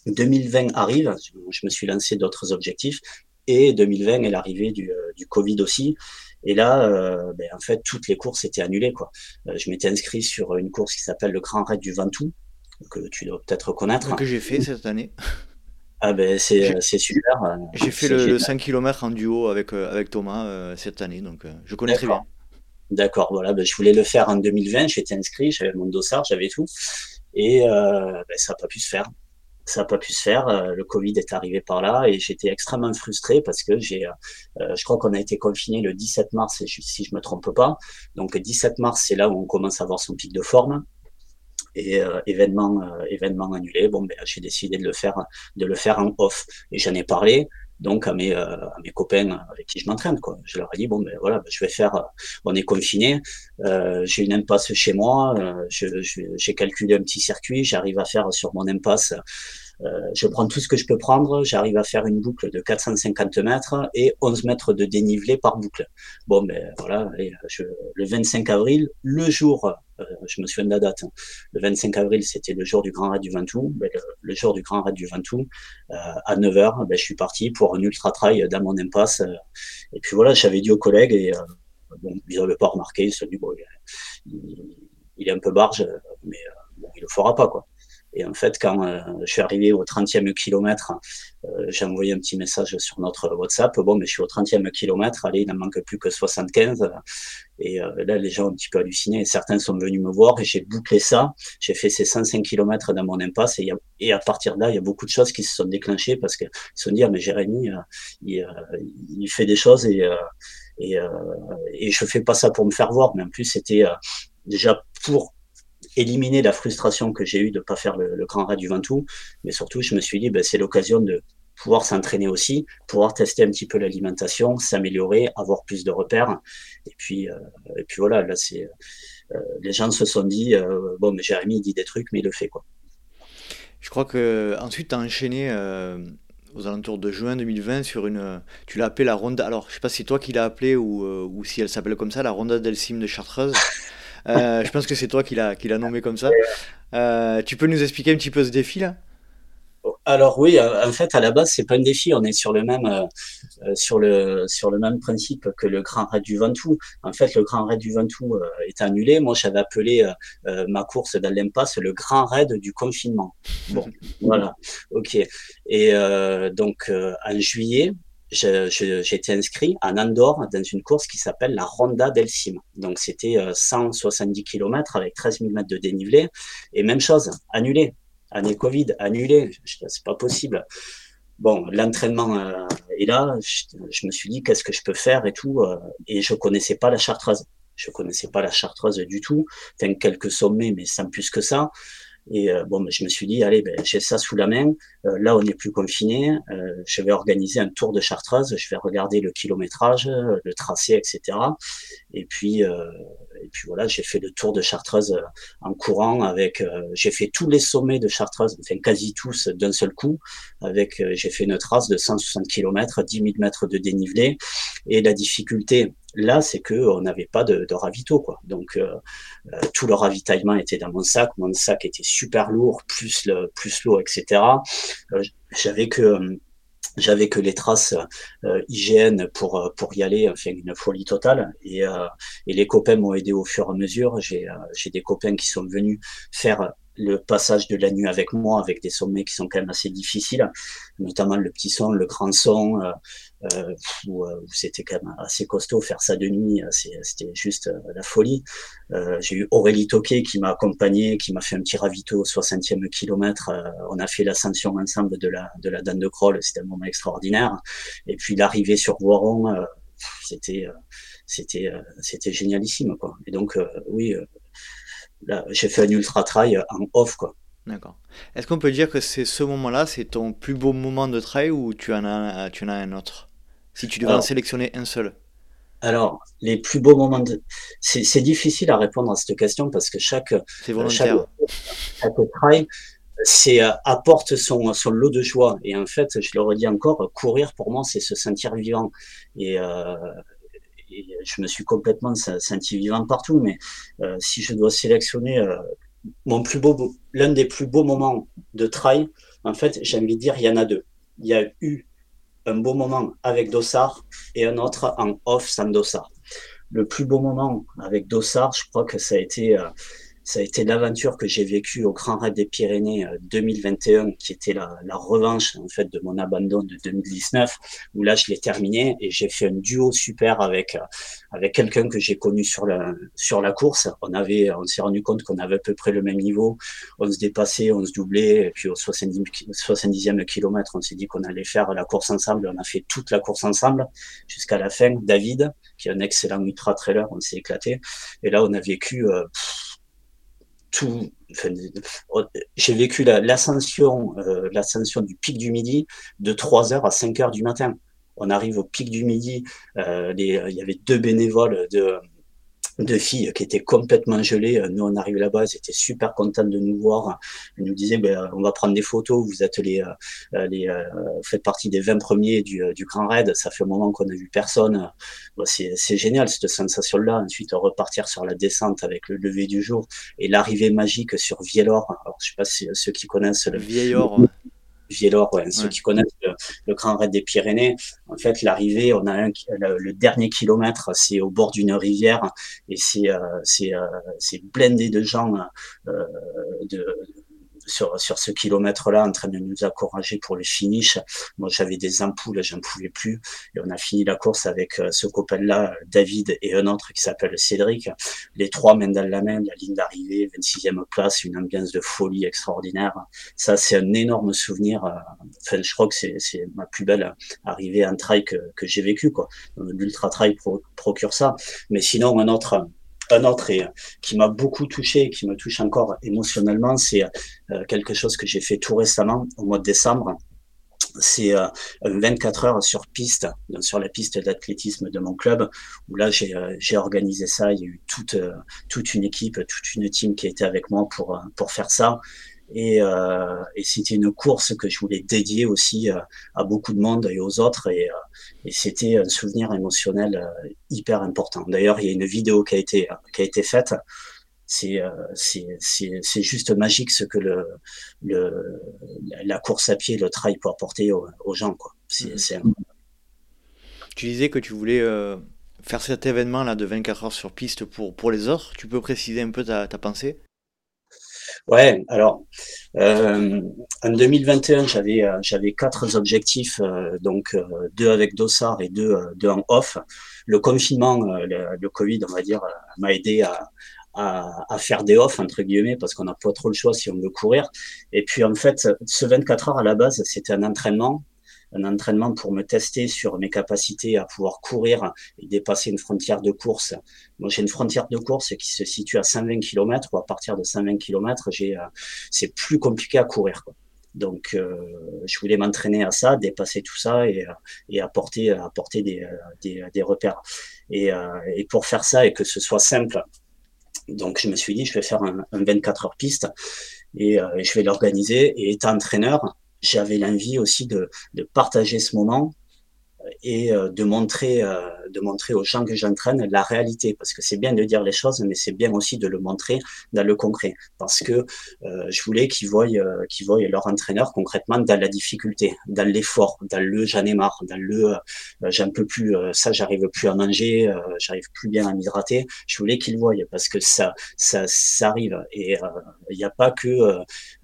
2020 arrive, je me suis lancé d'autres objectifs, et 2020 est l'arrivée du, Covid aussi. Et là, ben, en fait, toutes les courses étaient annulées. Quoi. je m'étais inscrit sur une course qui s'appelle le Grand Raid du Ventoux, que tu dois peut-être connaître. Que j'ai fait cette année. Ah ben c'est super. Euh, j'ai fait le, 5 km en duo avec, euh, avec Thomas euh, cette année, donc je connais très bien. D'accord, voilà, ben, je voulais le faire en 2020, j'étais inscrit, j'avais mon dossard, j'avais tout, et ben, ça n'a pas pu se faire. Ça n'a pas pu se faire, le Covid est arrivé par là, et j'étais extrêmément frustré parce que j'ai, je crois qu'on a été confiné le 17 mars, si je me trompe pas. Donc 17 mars, c'est là où on commence à avoir son pic de forme et euh, événement euh, événement annulé. Bon ben j'ai décidé de le faire de le faire en off. Et j'en ai parlé donc à mes euh, à mes copains avec qui je m'entraîne quoi. Je leur ai dit bon ben voilà ben, je vais faire on est confiné euh, j'ai une impasse chez moi j'ai je, calculé un petit circuit j'arrive à faire sur mon impasse euh, je prends tout ce que je peux prendre, j'arrive à faire une boucle de 450 mètres et 11 mètres de dénivelé par boucle. Bon, ben voilà, je, le 25 avril, le jour, euh, je me souviens de la date, hein. le 25 avril, c'était le jour du Grand Raid du Ventoux. Ben, le, jour du Grand Raid du Ventoux, euh, à 9h, ben, je suis parti pour un ultra-trail dans mon impasse. et puis voilà, j'avais dit aux collègues et bon, ils n'avaient pas remarqué, ils se sont dit, bon, il, est un peu barge, mais bon, il le fera pas, quoi. Et en fait, quand euh, je suis arrivé au 30e kilomètre, euh, j'ai envoyé un petit message sur notre WhatsApp. Bon, mais je suis au 30e kilomètre, allez, il n'en manque plus que 75. Et euh, là, les gens ont un petit peu halluciné. certains sont venus me voir et j'ai bouclé ça. J'ai fait ces 105 kilomètres dans mon impasse. Et, à partir de là, il y a beaucoup de choses qui se sont déclenchées parce qu'ils se sont dit, ah, mais Jérémy, il, il, fait des choses et, et, et je fais pas ça pour me faire voir. Mais en plus, c'était déjà pour éliminer la frustration que j'ai eue de ne pas faire le, grand raid du Ventoux. Mais surtout, je me suis dit, ben, c'est l'occasion de pouvoir s'entraîner aussi, pouvoir tester un petit peu l'alimentation, s'améliorer, avoir plus de repères. Et puis, euh, et puis voilà, là, c'est, euh, les gens se sont dit, euh, bon, mais Jérémy, il dit des trucs, mais il le fait, quoi. Je crois que ensuite, tu as enchaîné aux alentours de juin 2020 sur une. Tu l'as appelé la Ronda. Alors, je sais pas si c'est toi qui l'as appelée ou, ou si elle s'appelle comme ça, la Ronda del Cime de Chartreuse. Euh, je pense que c'est toi qui l'as qui l'a nommé comme ça. Euh, tu peux nous expliquer un petit peu ce défi là? Alors oui, euh, en fait, à la base, c'est pas un défi. On est sur le même sur le sur le même principe que le Grand Raid du Ventoux. En fait, le Grand Raid du Ventoux est annulé. Moi, j'avais appelé ma course dans l'impasse le Grand Raid du confinement. Bon, voilà, ok. Et donc en juillet, été inscrit en Andorre dans une course qui s'appelle la Ronda del Cim. Donc c'était 170 euh, km avec 13 000 mètres de dénivelé. Et même chose, annulé. Année Covid, annulé. C'est pas possible. Bon, l'entraînement euh, est là. Je, me suis dit qu'est-ce que je peux faire et tout. Euh, et je connaissais pas la chartreuse. Je connaissais pas la chartreuse du tout. Enfin, quelques sommets, mais sans plus que ça. Et euh, bon, je me suis dit, allez, ben, j'ai ça sous la main. Euh, là, on n'est plus confiné. Euh, je vais organiser un tour de Chartreuse. Je vais regarder le kilométrage, le tracé, etc. Et puis, et puis voilà, j'ai fait le tour de Chartreuse en courant avec. j'ai fait tous les sommets de Chartreuse, enfin quasi tous d'un seul coup. Avec, j'ai fait une trace de 160 km, 10 000 mètres de dénivelé. Et la difficulté, Là, c'est que on n'avait pas de, de, ravito, quoi. Donc euh, euh, tout le ravitaillement était dans mon sac. Mon sac était super lourd, plus le plus l'eau, etc. Euh, j'avais que j'avais que les traces euh, hygiène pour pour y aller, enfin une folie totale. Et, et les copains m'ont aidé au fur et à mesure. J'ai j'ai des copains qui sont venus faire le passage de la nuit avec moi, avec des sommets qui sont quand même assez difficiles, notamment le petit son, le grand son, euh, euh où, c'était quand même assez costaud faire ça de nuit, euh, c'était juste la folie. J'ai eu Aurélie Toquet qui m'a accompagné, qui m'a fait un petit ravito au 60e kilomètre. on a fait l'ascension ensemble de la de la Dame de Croll, c'était un moment extraordinaire. Et puis l'arrivée sur Voiron, c'était c'était c'était génialissime quoi. Et donc oui j'ai fait un ultra trail en off, quoi. D'accord. Est-ce qu'on peut dire que c'est ce moment-là, c'est ton plus beau moment de trail ou tu en as, tu en as un autre? Si tu devais en sélectionner un seul. Alors, les plus beaux moments de... C'est difficile à répondre à cette question parce que chaque, chaque, chaque trail c'est euh, apporte son, son lot de joie. Et en fait, je le redis encore, courir pour moi, c'est se sentir vivant. Et, euh, je me suis complètement senti vivant partout. Mais euh, si je dois sélectionner euh, mon plus beau, l'un des plus beaux moments de trail, en fait, j'ai envie de dire, il y en a deux. Il y a eu un beau moment avec Dossard et un autre en off sans Dossard. Le plus beau moment avec Dossard, je crois que ça a été euh, ça a été l'aventure que j'ai vécue au Grand Raid des Pyrénées 2021, euh, qui était la, la, revanche en fait de mon abandon de 2019, où là je l'ai terminé et j'ai fait un duo super avec euh, avec quelqu'un que j'ai connu sur la sur la course. On avait, on s'est rendu compte qu'on avait à peu près le même niveau, on se dépassait, on se doublait, et puis au 70, 70e kilomètre, on s'est dit qu'on allait faire la course ensemble. On a fait toute la course ensemble jusqu'à la fin. David, qui est un excellent ultra trailer, on s'est éclaté. Et là, on a vécu euh, tout. j'ai vécu l'ascension, euh, l'ascension du pic du midi de 3 heures à 5 heures du matin. On arrive au pic du midi, euh, il y avait deux bénévoles de de filles qui étaient complètement gelées. Nous, on arrive là-bas, elles étaient super contentes de nous voir. Elles nous disaient, ben, on va prendre des photos, vous êtes les, euh, les euh, faites partie des 20 premiers du, du Grand Raid. Ça fait un moment qu'on n'a vu personne. c'est génial, cette sensation-là. Ensuite, repartir sur la descente avec le lever du jour et l'arrivée magique sur Vielor. Alors, je sais pas si ceux qui connaissent le Vieillor. Vielor, ceux qui connaissent le, Grand Raid des Pyrénées, En fait, l'arrivée, on a un, le, dernier kilomètre, c'est au bord d'une rivière et c'est c'est c'est blindé de gens de sur, ce kilomètre-là en train de nous encourager pour le finish. Moi, j'avais des ampoules, j'en pouvais plus. Et on a fini la course avec euh, ce copain-là, David, et un autre qui s'appelle Cédric. Les trois main dans la main, la ligne d'arrivée, 26e place, une ambiance de folie extraordinaire. Ça, c'est un énorme souvenir. Euh, enfin, je crois que c'est ma plus belle arrivée en trail que, j'ai vécu, quoi. L'ultra trail procure ça. Mais sinon, un autre, un autre et, qui m'a beaucoup touché, qui me touche encore émotionnellement, c'est euh, quelque chose que j'ai fait tout récemment, au mois de décembre. C'est euh, 24 heures sur piste, sur la piste d'athlétisme de mon club, où là j'ai euh, organisé ça. Il y a eu toute, euh, toute une équipe, toute une team qui était avec moi pour, pour faire ça. Et, euh, et c'était une course que je voulais dédier aussi euh, à beaucoup de monde et aux autres. Et, euh, et c'était un souvenir émotionnel hyper important. D'ailleurs, il y a une vidéo qui a été, qui a été faite. C'est c'est juste magique ce que le, le, la course à pied, le trail peut apporter aux, aux gens. Quoi. c'est mmh. Tu disais que tu voulais faire cet événement-là de 24 heures sur piste pour, pour les autres. Tu peux préciser un peu ta, ta pensée? Ouais, alors euh, en 2021, j'avais euh, j'avais quatre objectifs, euh, donc euh, deux avec Dossard et deux, deux en off. Le confinement, le, le, Covid, on va dire, m'a aidé à, à, à, faire des off entre guillemets parce qu'on n'a pas trop le choix si on veut courir. Et puis en fait, ce 24 heures à la base, c'était un entraînement un entraînement pour me tester sur mes capacités à pouvoir courir et dépasser une frontière de course. Moi, j'ai une frontière de course qui se situe à 120 km ou à partir de 120 km, euh, c'est plus compliqué à courir. Donc, euh, je voulais m'entraîner à ça, dépasser tout ça et, euh, apporter, apporter des, des, repères. Et, pour faire ça et que ce soit simple, donc je me suis dit, je vais faire un, un 24 heures piste et, et je vais l'organiser. Et étant entraîneur, j'avais l'envie aussi de, partager ce moment et euh, de montrer, euh, de montrer aux gens que j'entraîne la réalité, parce que c'est bien de dire les choses, mais c'est bien aussi de le montrer dans le concret, parce que euh, je voulais qu'ils voient, qu'ils voient leur entraîneur concrètement dans la difficulté, dans l'effort, dans le j'en ai marre, dans le j'en peux plus, ça j'arrive plus à manger, j'arrive plus bien à m'hydrater. Je voulais qu'ils voient, parce que ça, ça, arrive, et il n'y a pas que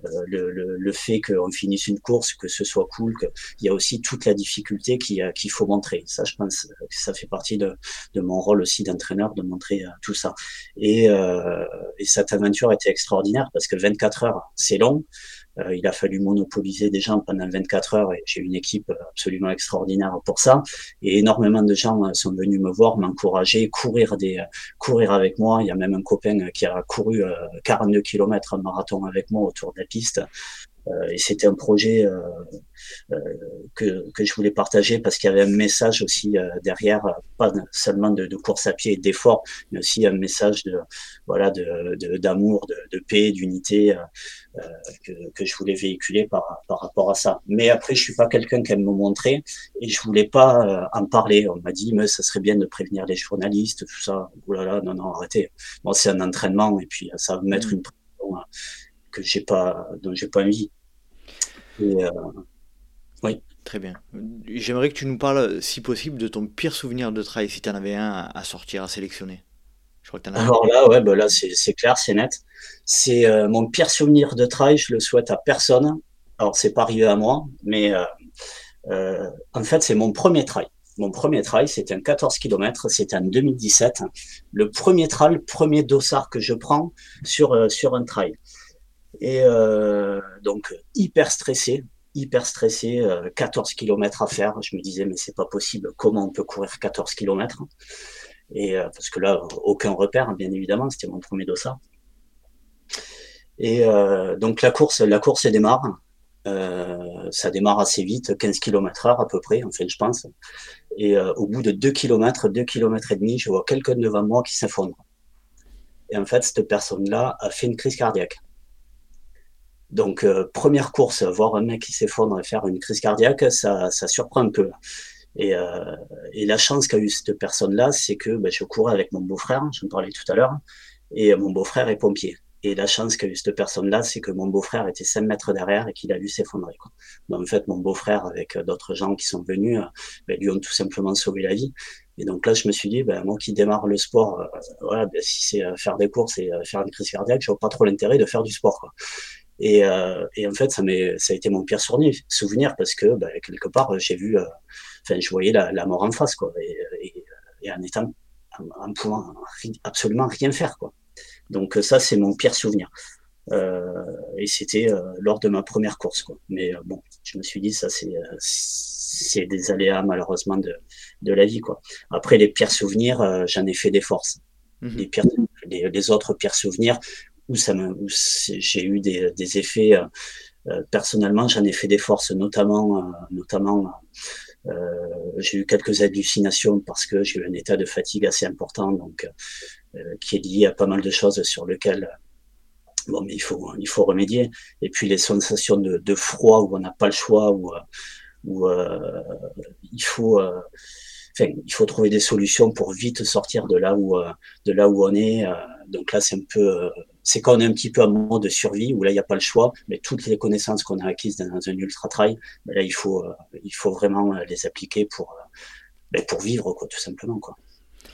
le, le, fait qu'on finisse une course, que ce soit cool, qu'il y a aussi toute la difficulté qui, qui il faut montrer. Ça, je pense que ça fait partie de, mon rôle aussi d'entraîneur, de montrer euh, tout ça. Et, euh, et cette aventure était extraordinaire parce que 24 heures, c'est long. Euh, il a fallu monopoliser des gens pendant 24 heures et j'ai une équipe absolument extraordinaire pour ça. Et énormément de gens sont venus me voir, m'encourager, courir des, courir avec moi. Il y a même un copain qui a couru 42 km un marathon avec moi autour de la piste. Euh, et c'était un projet euh, euh, que, que je voulais partager parce qu'il y avait un message aussi derrière, pas seulement de, de course à pied et d'effort, mais aussi un message de voilà de d'amour, de, de, paix, d'unité que, que je voulais véhiculer par, par rapport à ça. Mais après, je suis pas quelqu'un qui aime me montrer et je voulais pas en parler. On m'a dit, mais ça serait bien de prévenir les journalistes, tout ça. Ouh là là, non, non, arrêtez. Bon, c'est un entraînement et puis ça va me mettre mmh. une pression que j'ai pas, dont j'ai pas envie. Euh, oui. Très bien. J'aimerais que tu nous parles, si possible, de ton pire souvenir de trail, si tu en avais un à sortir, à sélectionner. Je crois que en as Alors là, ouais, bah là c'est clair, c'est net. C'est euh, mon pire souvenir de trail, je le souhaite à personne. Alors c'est pas arrivé à moi, mais euh, en fait c'est mon premier trail. Mon premier trail, c'était un 14 km, c'était en 2017. Le premier trail, premier dossard que je prends sur, sur un trail. Et euh, donc hyper stressé, hyper stressé, 14 euh, km à faire. Je me disais mais c'est pas possible, comment on peut courir 14 km Et euh, parce que là aucun repère, bien évidemment, c'était mon premier dossard. Et donc la course, la course démarre. Ça démarre assez vite, 15 km heure à peu près, en fait, je pense. Et au bout de 2 km, 2 km et demi, je vois quelqu'un devant moi qui s'effondre. Et en fait, cette personne-là a fait une crise cardiaque. Donc, euh, première course, voir un mec qui s'effondre et faire une crise cardiaque, ça, ça surprend un peu. Et, euh, et la chance qu'a eu cette personne-là, c'est que ben, je courais avec mon beau-frère, je me parlais tout à l'heure, et mon beau-frère est pompier. Et la chance qu'a eu cette personne-là, c'est que mon beau-frère était 5 mètres derrière et qu'il a vu s'effondrer. Donc, en fait, mon beau-frère, avec d'autres gens qui sont venus, ben, lui ont tout simplement sauvé la vie. Et donc là, je me suis dit, ben, moi qui démarre le sport, voilà, ben, si c'est faire des courses et faire une crise cardiaque, je vois pas trop l'intérêt de faire du sport. Quoi. Et, euh, et, en fait, ça, ça a été mon pire souvenir, parce que bah, quelque part, j'ai vu, euh, enfin, je voyais la, la, mort en face, quoi, et, et, et en étant, en, pouvant absolument rien faire, quoi. Donc ça, c'est mon pire souvenir. Euh, et c'était euh, lors de ma première course, quoi. Mais euh, bon, je me suis dit, ça, c'est c'est des aléas malheureusement de, de la vie, quoi. Après, les pires souvenirs, j'en ai fait des forces. Mmh les, pires, les, les, autres pires souvenirs, où ça me, j'ai eu des, effets. Euh, euh, personnellement, j'en ai fait des forces, notamment, euh, notamment, j'ai eu quelques hallucinations parce que j'ai eu un état de fatigue assez important, donc qui est lié à pas mal de choses sur lesquelles bon, mais il faut, il faut remédier. Et puis les sensations de, froid où on n'a pas le choix, où, où il faut, il faut trouver des solutions pour vite sortir de là où, de là où on est. donc là, c'est un peu, c'est quand on est un petit peu en mode de survie où là il n'y a pas le choix, mais toutes les connaissances qu'on a acquises dans un ultra trail, ben là il faut euh, il faut vraiment euh, les appliquer pour euh, ben, pour vivre quoi tout simplement quoi.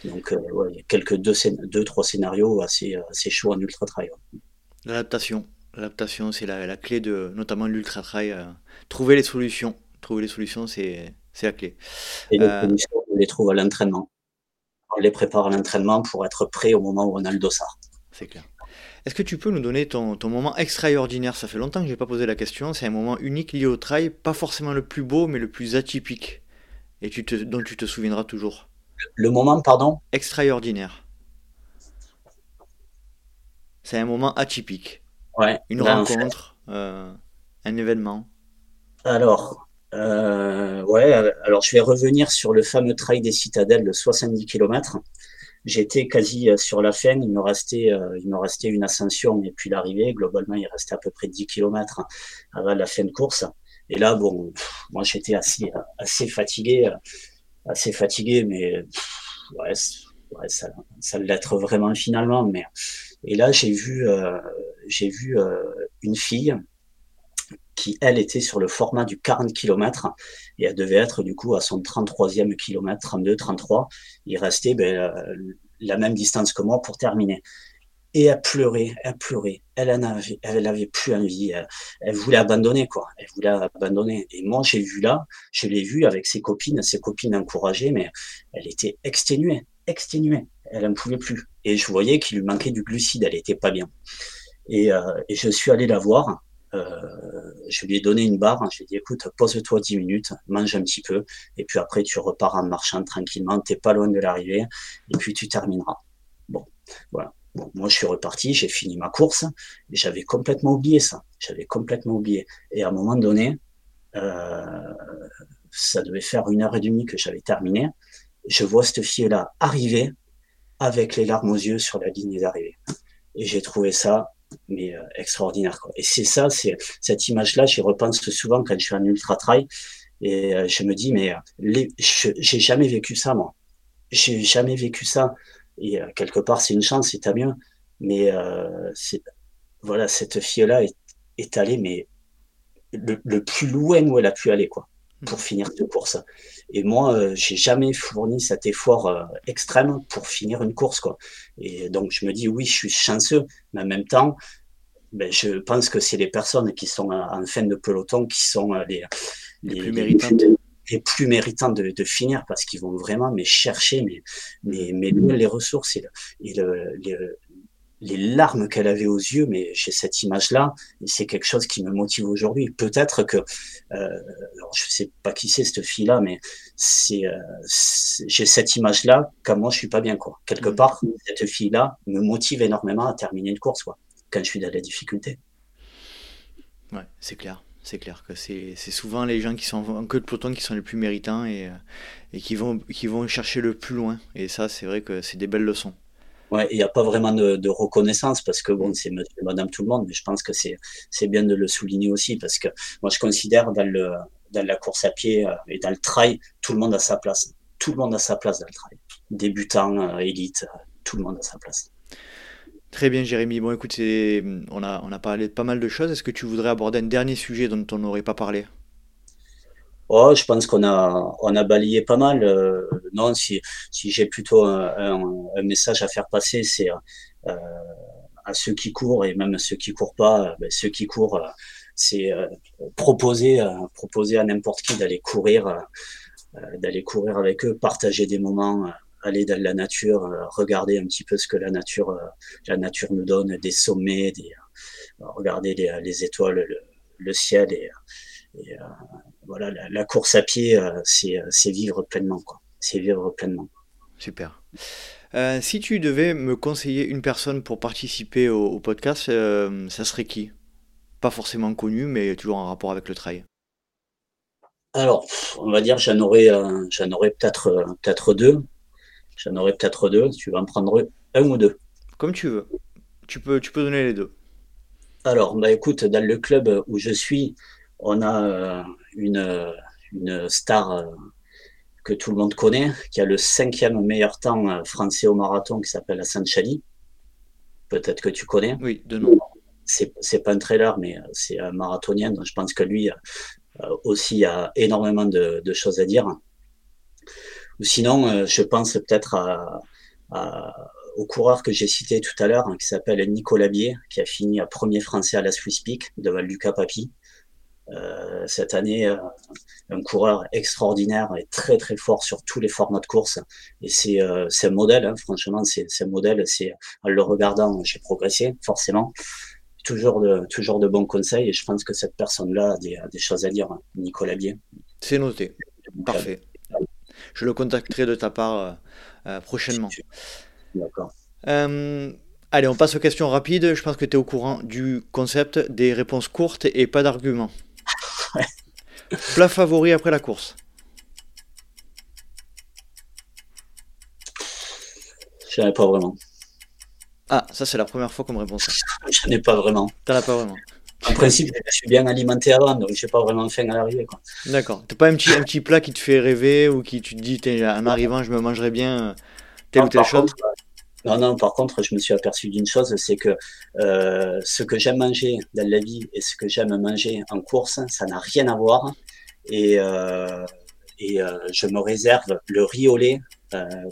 Donc ouais, il y a quelques deux, deux trois scénarios assez assez chauds en ultra trail. L'adaptation, l'adaptation c'est la, la, clé de notamment l'ultra trail. trouver les solutions, trouver les solutions c'est c'est la clé. Et les solutions on les trouve à l'entraînement. On les prépare à l'entraînement pour être prêt au moment où on a le dossard. C'est clair. Est-ce que tu peux nous donner ton, moment extraordinaire? Ça fait longtemps que je n'ai pas posé la question. C'est un moment unique lié au trail, pas forcément le plus beau, mais le plus atypique, et tu te, dont tu te souviendras toujours. Le moment, pardon? Extraordinaire. C'est un moment atypique. Ouais. Une rencontre, euh, un événement. Alors, euh, ouais, alors je vais revenir sur le fameux trail des citadelles de 70 km j'étais quasi euh, sur la fin. Il me restait, euh, il me restait une ascension et puis l'arrivée. Globalement, il restait à peu près 10 km avant la fin de course. Et là, bon, moi, j'étais assez, assez fatigué, euh, assez fatigué, mais ouais, ouais, ça, ça l'être vraiment finalement. Mais et là, j'ai vu, euh, j'ai vu une fille qui, elle, était sur le format du 40 km et elle devait être du coup à son 33e kilomètre, 32, 33. Il restait ben, la même distance que moi pour terminer. Et elle pleurait, elle pleurait, elle en avait, elle plus envie, elle, voulait abandonner quoi, elle voulait abandonner. Et moi j'ai vu là, je l'ai vu avec ses copines, ses copines encouragées, mais elle était exténuée, exténuée, elle en pouvait plus. Et je voyais qu'il lui manquait du glucide, elle était pas bien. Et, euh, et je suis allé la voir euh, je lui ai donné une barre, je lui ai dit écoute, pose-toi 10 minutes, mange un petit peu, et puis après tu repars en marchant tranquillement, t'es pas loin de l'arrivée, et puis tu termineras. Bon, voilà. Moi, je suis reparti, j'ai fini ma course, et j'avais complètement oublié ça. J'avais complètement oublié. Et à un moment donné, euh, ça devait faire une heure et demie que j'avais terminé. Je vois cette fille-là arriver avec les larmes aux yeux sur la ligne d'arrivée. Et j'ai trouvé ça mais euh, extraordinaire. Quoi. Et c'est ça, c'est cette image-là, j'y repense souvent quand je suis en ultra trail et euh, je me dis mais euh, j'ai jamais vécu ça moi, j'ai jamais vécu ça. Et quelque part c'est une chance, c'est à mieux. Mais c'est voilà, cette fille-là est, est, allée mais le, le, plus loin où elle a pu aller quoi pour finir cette course. Et moi, euh, j'ai jamais fourni cet effort euh, extrême pour finir une course, quoi. Et donc, je me dis, oui, je suis chanceux, mais en même temps, ben, je pense que c'est les personnes qui sont en fin de peloton qui sont euh, les, les, plus méritantes. Les plus méritants de, de finir parce qu'ils vont vraiment mais chercher mais, mais, mais les ressources et, le, et le, les larmes qu'elle avait aux yeux, mais j'ai cette image-là, et c'est quelque chose qui me motive aujourd'hui. Peut-être que, euh, alors je sais pas qui c'est cette fille-là, mais c'est, euh, j'ai cette image-là quand moi je suis pas bien, quoi. Quelque mm. part, cette fille-là me motive énormément à terminer une course, quoi, quand je suis dans la difficulté. Ouais, c'est clair. C'est clair que c'est souvent les gens qui sont en queue de peloton qui sont les plus méritants et, euh, et qui, vont, qui vont chercher le plus loin. Et ça, c'est vrai que c'est des belles leçons. Ouais, il n'y a pas vraiment de, de, reconnaissance parce que bon, c'est madame tout le monde, mais je pense que c'est, c'est bien de le souligner aussi parce que moi, je considère dans le, dans la course à pied euh, et dans le trail, tout le monde a sa place. Tout le monde a sa place dans le trail. Débutant, euh, élite, euh, tout le monde a sa place. Très bien, Jérémy. Bon, écoute, on a, on a parlé de pas mal de choses. Est-ce que tu voudrais aborder un dernier sujet dont on n'aurait pas parlé? Oh, je pense qu'on a, on a balayé pas mal. Euh, non, si, si j'ai plutôt un, message à faire passer, c'est euh, à ceux qui courent et même à ceux qui courent pas. Ben, ceux qui courent, euh, c'est proposer, proposer à n'importe qui d'aller courir, d'aller courir avec eux, partager des moments, aller dans la nature, regarder un petit peu ce que la nature, la nature nous donne, des sommets, des, regarder les, les étoiles, le, le ciel et, et voilà, la, course à pied, euh, euh, c'est vivre pleinement, quoi. C'est vivre pleinement. Super. Euh, si tu devais me conseiller une personne pour participer au, podcast, ça serait qui? Pas forcément connu, mais toujours en rapport avec le trail. Alors, on va dire, j'en aurais, j'en aurais peut-être, peut-être deux. J'en aurais peut-être deux. Tu vas en prendre un ou deux. Comme tu veux. Tu peux, tu peux donner les deux. Alors, bah écoute, dans le club où je suis, on a une, une star euh, que tout le monde connaît, qui a le cinquième meilleur temps euh, français au marathon, qui s'appelle Hassan Chali. Peut-être que tu connais. Oui, de nom. C'est pas un trailer, mais euh, c'est un marathonien, donc je pense que lui aussi a énormément de, choses à dire. Ou sinon, je pense peut-être au coureur que j'ai cité tout à l'heure, hein, qui s'appelle Nicolas Bier, qui a fini à premier français à la Swiss Peak devant Lucas Papi. Euh, cette année, euh, un coureur extraordinaire et très très fort sur tous les formats de course. Et c'est euh, un modèle, hein, franchement, c'est un modèle. C'est en le regardant, j'ai progressé forcément. Toujours de toujours de bons conseils et je pense que cette personne-là a des, des, choses à dire, hein, Nicolas Bier. C'est noté, parfait. Je le contacterai de ta part prochainement. D'accord. Allez, on passe aux questions rapides. Je pense que tu es au courant du concept des réponses courtes et pas d'arguments. Plat favori après la course J'en ai pas vraiment. Ah, ça c'est la première fois qu'on me répond ça. J'en ai pas vraiment. T'en as pas vraiment. En principe, je suis bien alimenté avant, donc j'ai pas vraiment faim à l'arrivée. D'accord. T'as pas un petit, un petit plat qui te fait rêver ou qui tu te dis, en arrivant, je me mangerais bien euh, telle ou telle chose non, non, par contre, je me suis aperçu d'une chose, c'est que euh, ce que j'aime manger dans la vie et ce que j'aime manger en course, ça n'a rien à voir. Et, euh, et euh, je me réserve le riz au lait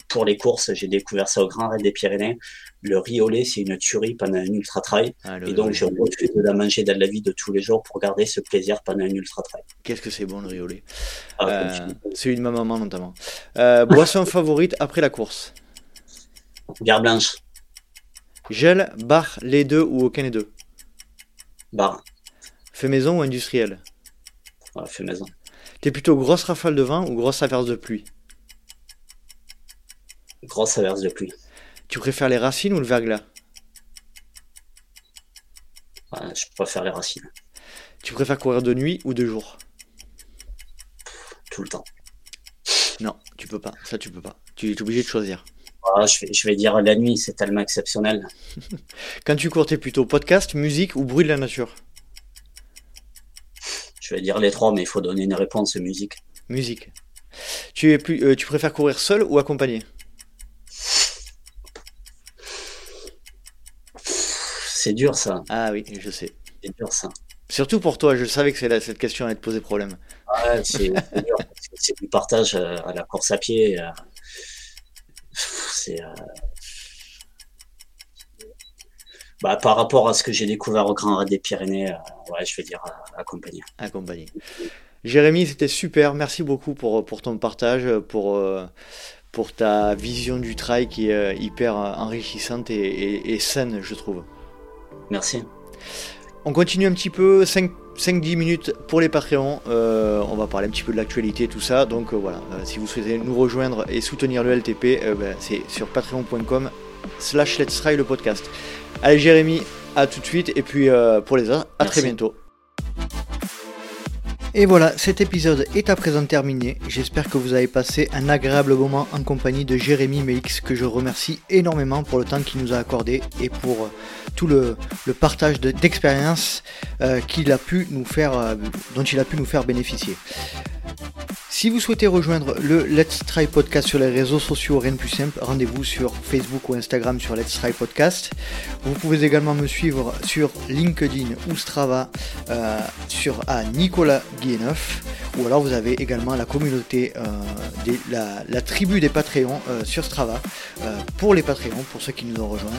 pour les courses. J'ai découvert ça au Grand Raid des Pyrénées. Le riz au lait, c'est une tuerie pendant un ultra trail. Ah, et donc, je refuse de la manger dans la vie de tous les jours pour garder ce plaisir pendant un ultra trail. Qu'est-ce que c'est bon le riz au lait? Ah, Celui de ma maman notamment. boisson favorite après la course? Bière blanche. Gel, bar, les deux ou aucun des deux Bar. Fait maison ou industriel Ouais, fait maison. T'es plutôt grosse rafale de vent ou grosse averse de pluie Grosse averse de pluie. Tu préfères les racines ou le verglas ouais, Je préfère les racines. Tu préfères courir de nuit ou de jour Tout le temps. Non, tu peux pas. Ça, tu peux pas. Tu es obligé de choisir. Ah, je, vais, dire la nuit, c'est tellement exceptionnel. Quand tu cours, t'es plutôt podcast, musique ou bruit de la nature? Je vais dire les trois, mais il faut donner une réponse musique. Musique. Tu, es plus, euh, tu préfères courir seul ou accompagné? C'est dur ça. Ah oui, je sais. C'est dur ça. Surtout pour toi, je savais que cette question allait te poser problème. C'est dur. C'est du partage euh, à la course à pied. Euh, c'est euh, bah, par rapport à ce que j'ai découvert au Grand Raid des Pyrénées, euh, ouais, je vais dire euh, accompagné. Accompagné. Jérémy, c'était super. Merci beaucoup pour, pour ton partage, pour, pour ta vision du trail qui est hyper enrichissante et, et saine, je trouve. Merci. On continue un petit peu, 5 5-10 minutes pour les Patreons. Euh, on va parler un petit peu de l'actualité, tout ça. Donc euh, voilà, euh, si vous souhaitez nous rejoindre et soutenir le LTP, ben, c'est sur patreon.com slash let's try le podcast. Allez Jérémy, à tout de suite. Et puis pour les autres, à très bientôt. Et voilà, cet épisode est à présent terminé. J'espère que vous avez passé un agréable moment en compagnie de Jérémy Meix, que je remercie énormément pour le temps qu'il nous a accordé et pour euh, tout le, partage d'expérience euh, qu'il a pu nous faire, euh, dont il a pu nous faire bénéficier. Si vous souhaitez rejoindre le Let's Try Podcast sur les réseaux sociaux, rien de plus simple, rendez-vous sur Facebook ou Instagram sur Let's Try Podcast. Vous pouvez également me suivre sur LinkedIn ou Strava euh, sur à Nicolas Guilleneuf. Ou alors vous avez également la communauté, euh, la, tribu des Patreons euh, sur Strava pour les Patreons, pour ceux qui nous ont rejoints.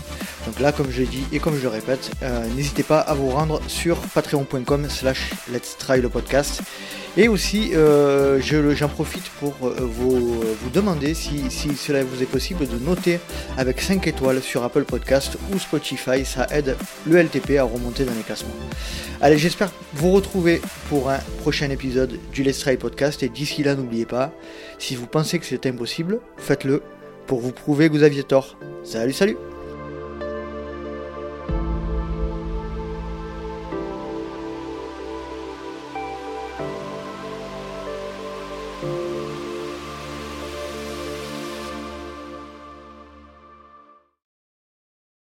Donc là, comme je l'ai dit et comme je le répète, n'hésitez pas à vous rendre sur patreon.com slash let's try le podcast. Et aussi, euh, j'en profite pour euh, vous, demander si, cela vous est possible de noter avec 5 étoiles sur Apple Podcast ou Spotify. Ça aide le LTP à remonter dans les classements. Allez, j'espère vous retrouver pour un prochain épisode du Let's Try Podcast. Et d'ici là, n'oubliez pas, si vous pensez que c'est impossible, faites-le pour vous prouver que vous aviez tort. Salut, salut